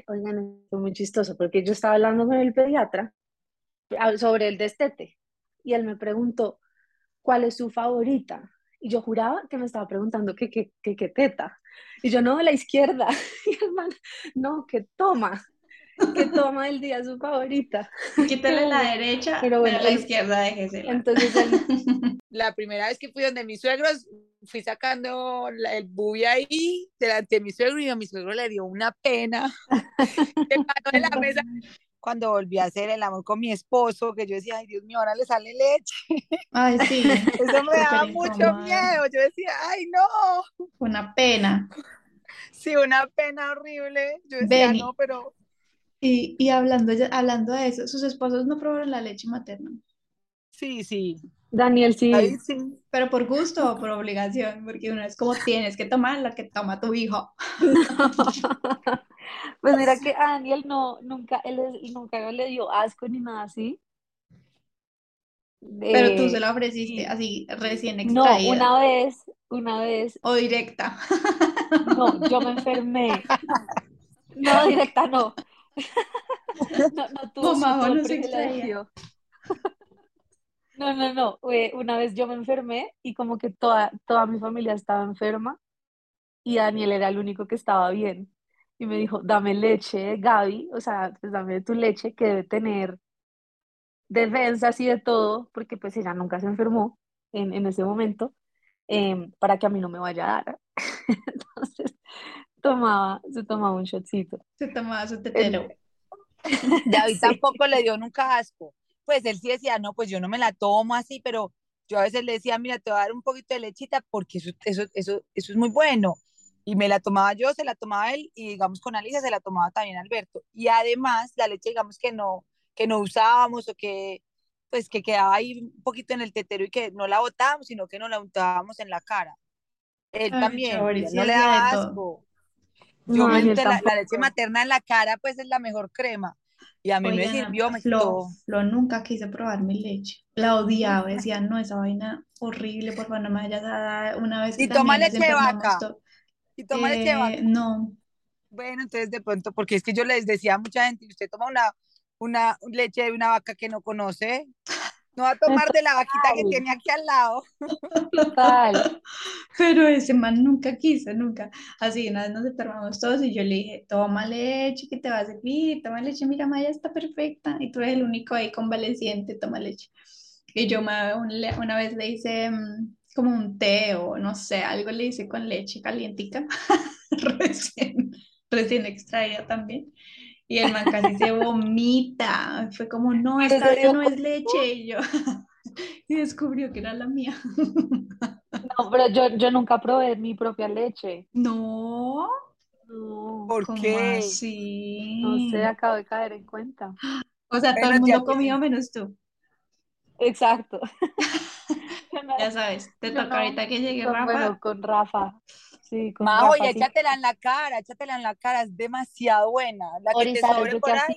Oigan, fue muy chistoso porque yo estaba hablando con el pediatra ah, sobre el destete y él me preguntó, ¿cuál es su favorita? Y yo juraba que me estaba preguntando qué qué qué teta. Y yo, no, la izquierda. Y el man, no, que toma, que toma el día su favorita. Quítale la derecha, Pero bueno, pero la izquierda déjesela. Entonces él, La primera vez que fui donde mis suegros, fui sacando la- el bubi ahí delante de mi suegro y a mi suegro le dio una pena. Se paró de la mesa cuando volví a hacer el amor con mi esposo, que yo decía, ay Dios mío, ahora le sale leche. Ay, sí, Eso me daba mucho miedo. Yo decía, ay no, Una pena. sí, una pena horrible. Yo decía, Benny. no, pero Y, y hablando, hablando de eso, sus esposos no probaron la leche materna, sí, sí. Daniel sí, pero por gusto o por obligación, porque uno es como tienes que tomar la que toma tu hijo. Pues mira que a Daniel no, nunca, él es- nunca le dio asco ni nada así. Pero tú se Eh, la ofreciste sí. así recién No, extraída una vez, una vez, o directa. no, yo me enfermé. No, directa no. no, no tuvo no extraía. privilegio. No, no, no. Una vez yo me enfermé y como que toda, toda mi familia estaba enferma y Daniel era el único que estaba bien. Y me dijo, dame leche, Gaby, o sea, pues dame tu leche que debe tener defensas y de todo, porque pues ella nunca se enfermó en, en ese momento, em, para que a mí no me vaya a dar. Entonces, tomaba, se tomaba un shotcito. Se tomaba su tetero. David Sí. tampoco le dio nunca asco. Pues él sí decía, no, pues yo no me la tomo así, pero yo a veces le decía, mira, te voy a dar un poquito de lechita porque eso, eso, eso, eso es muy bueno. Y me la tomaba yo, se la tomaba él y digamos con Alicia se la tomaba también Alberto. Y además la leche, digamos que no, que no usábamos o que pues que quedaba ahí un poquito en el tetero y que no la botábamos, sino que nos la untábamos en la cara. Él Ay, también, no le daba todo. No, Yo me la, la leche materna en la cara, pues es la mejor crema. Y a mí me Oigan, sirvió, me quitó. Flo nunca quise probar mi leche. La odiaba, decía, no, esa vaina horrible, por favor, no me vayas a dar. Una vez que Y toma leche de vaca. Y toma leche de vaca. no, Bueno, entonces de pronto, porque es que yo les decía a mucha gente, usted toma una, una leche de una vaca que no conoce, no va a tomar de la vaquita que tiene aquí al lado. total. pero ese man nunca quiso, nunca. Así, una vez nos enfermamos todos y yo le dije, toma leche que te va a servir, toma leche, mira, Maya está perfecta. Y tú eres el único ahí convaleciente, toma leche. Y yo una vez le hice mm, como un té o no sé, algo le hice con leche calientica, recién, recién extraída también. Y el man casi se vomita. Fue como, no, ¿En esta no es leche. Y yo, y descubrió que era la mía. No, pero yo, yo nunca probé mi propia leche. No, No, ¿Por ¿cómo qué? no sé, así? acabo de caer en cuenta. O sea, todo el mundo comió menos tú. Exacto. Ya sabes, te toca no, ahorita que llegue con, bueno, Rafa. con Rafa. Sí, con Majo, y Rafa sí. échatela en la cara, échatela en la cara, es demasiado buena. La que te ¿sabes sobre por ahí.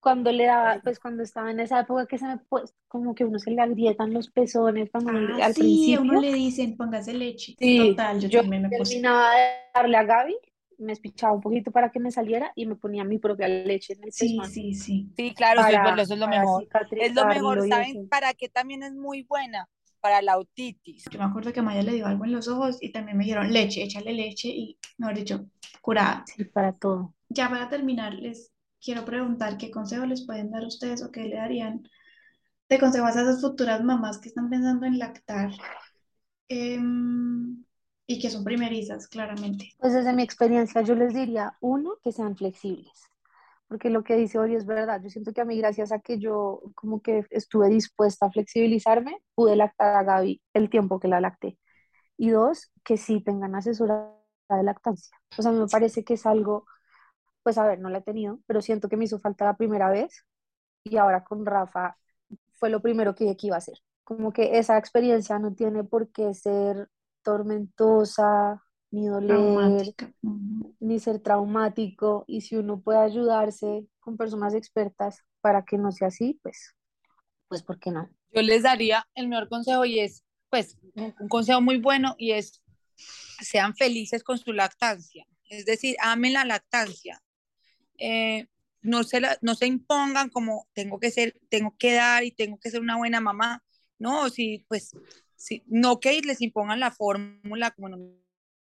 Cuando le daba, pues cuando estaba en esa época que se me, pues, como que uno se le agrietan los pezones cuando le- Ah, al sí, a uno principio. le dicen, póngase leche. Sí, Total, yo yo también me puse. terminaba de darle a Gaby, me espichaba un poquito para que me saliera y me ponía mi propia leche en el Sí, pezón sí, sí. Sí, claro, para, verdad, eso es lo mejor. Es lo mejor, ¿saben eso. para qué también es muy buena? Para la otitis. Yo me acuerdo que a Maya le dio algo en los ojos y también me dijeron leche, échale leche y, mejor dicho, curada. Sí, para todo. Ya para terminar, les quiero preguntar qué consejo les pueden dar ustedes o qué le darían de consejos a esas futuras mamás que están pensando en lactar em, y que son primerizas, claramente. Pues desde mi experiencia yo les diría, uno, que sean flexibles, porque lo que dice Ori es verdad. Yo siento que a mí, gracias a que yo como que estuve dispuesta a flexibilizarme, pude lactar a Gaby el tiempo que la lacté. Y dos, que sí tengan asesora de lactancia. O sea, a mí me parece que es algo, pues a ver, no la he tenido, pero siento que me hizo falta la primera vez y ahora con Rafa fue lo primero que que iba a hacer. Como que esa experiencia no tiene por qué ser tormentosa, ni doler, ni ser traumático. Y si uno puede ayudarse con personas expertas para que no sea así, pues, pues, ¿por qué no? Yo les daría el mejor consejo y es, pues, un, consejo muy bueno y es, sean felices con su lactancia. Es decir, amen la lactancia. Eh, no se, la- no se impongan como tengo que ser, tengo que dar y tengo que ser una buena mamá. No, si, pues, si, no que les impongan la fórmula como en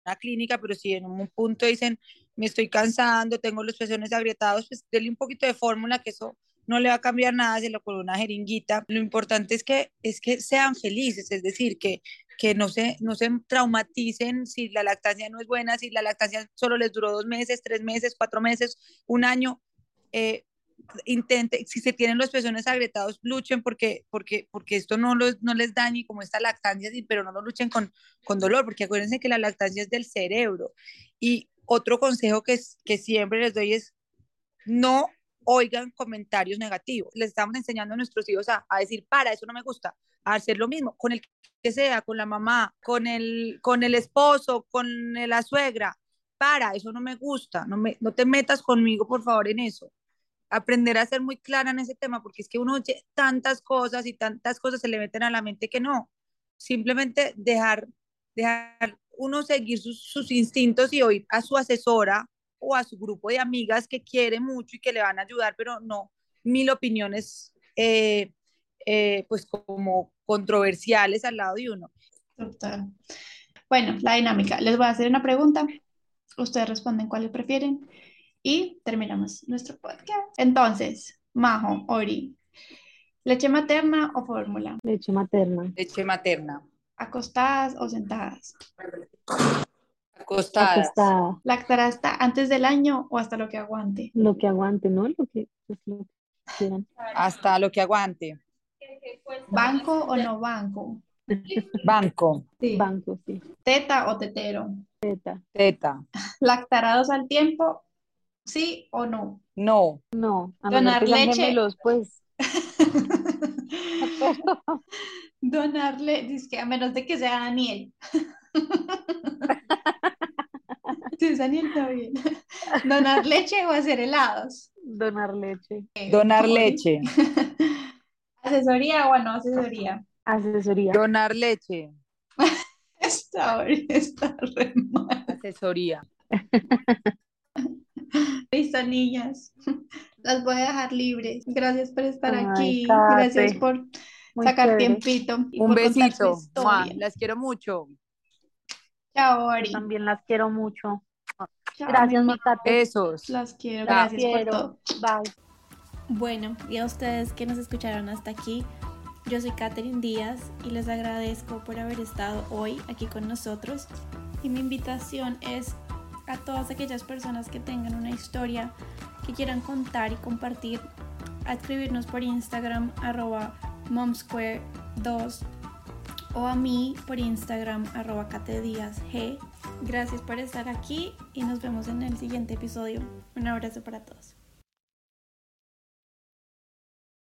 una clínica, pero si en un punto dicen, me estoy cansando, tengo los pezones agrietados, pues denle un poquito de fórmula, que eso no le va a cambiar nada, se lo con una jeringuita. Lo importante es que, es que sean felices, es decir, que, que no, se, no se traumaticen si la lactancia no es buena, si la lactancia solo les duró dos meses, tres meses, cuatro meses, un año. Eh, intente, si se tienen los pezones agrietados, luchen porque, porque, porque esto no, los, no les dañe como esta lactancia, pero no lo luchen con, con dolor, porque acuérdense que la lactancia es del cerebro. Y otro consejo que, que siempre les doy es no oigan comentarios negativos. Les estamos enseñando a nuestros hijos a, a decir, para, eso no me gusta, a hacer lo mismo, con el que sea, con la mamá, con el, con el esposo, con la suegra, para, eso no me gusta, no, me, no te metas conmigo, por favor, en eso. Aprender a ser muy clara en ese tema, porque es que uno oye tantas cosas y tantas cosas se le meten a la mente que no. Simplemente dejar, dejar uno seguir sus, sus instintos y oír a su asesora o a su grupo de amigas que quiere mucho y que le van a ayudar, pero no mil opiniones eh, eh, pues como controversiales al lado de uno. Total. Bueno, la dinámica. Les voy a hacer una pregunta. Ustedes responden cuáles prefieren y terminamos nuestro podcast. Entonces, Majo, Ori, ¿leche materna o fórmula? Leche materna. Leche materna. ¿Acostadas o sentadas? Acostadas. Acostada. ¿Lactar hasta antes del año o hasta lo que aguante? Lo que aguante, ¿no? Lo que, pues, lo que quieran. Hasta lo que aguante. ¿Banco o no banco? Banco. Sí. Banco, sí. ¿Teta o tetero? Teta. Teta. ¿Lactarados al tiempo? ¿Sí o no? No. No. A Donar menos que leche. gemelos, pues. Donarle, dice que a menos de que sea Daniel. Es Daniel, está bien. ¿Donar leche o hacer helados? Donar leche. Donar Ori. leche. ¿Asesoría o no asesoría? Asesoría. Donar leche. Está, está re mal. Asesoría. Listo, niñas. Las voy a dejar libres. Gracias por estar Ay, aquí. Gracias por Muy sacar chévere. tiempito y Un por besito. Mua. Las quiero mucho. Chao, Ori. También las quiero mucho. Chao, Gracias, Kate. Besos. Las quiero. Las Gracias por quiero. todo. Bye. Bueno, y a ustedes que nos escucharon hasta aquí, yo soy Katherine Díaz y les agradezco por haber estado hoy aquí con nosotros. Y mi invitación es a todas aquellas personas que tengan una historia que quieran contar y compartir, a escribirnos por Instagram arroba momsquare2 o a mí por Instagram arroba katedíasg. Gracias por estar aquí y nos vemos en el siguiente episodio. Un abrazo para todos.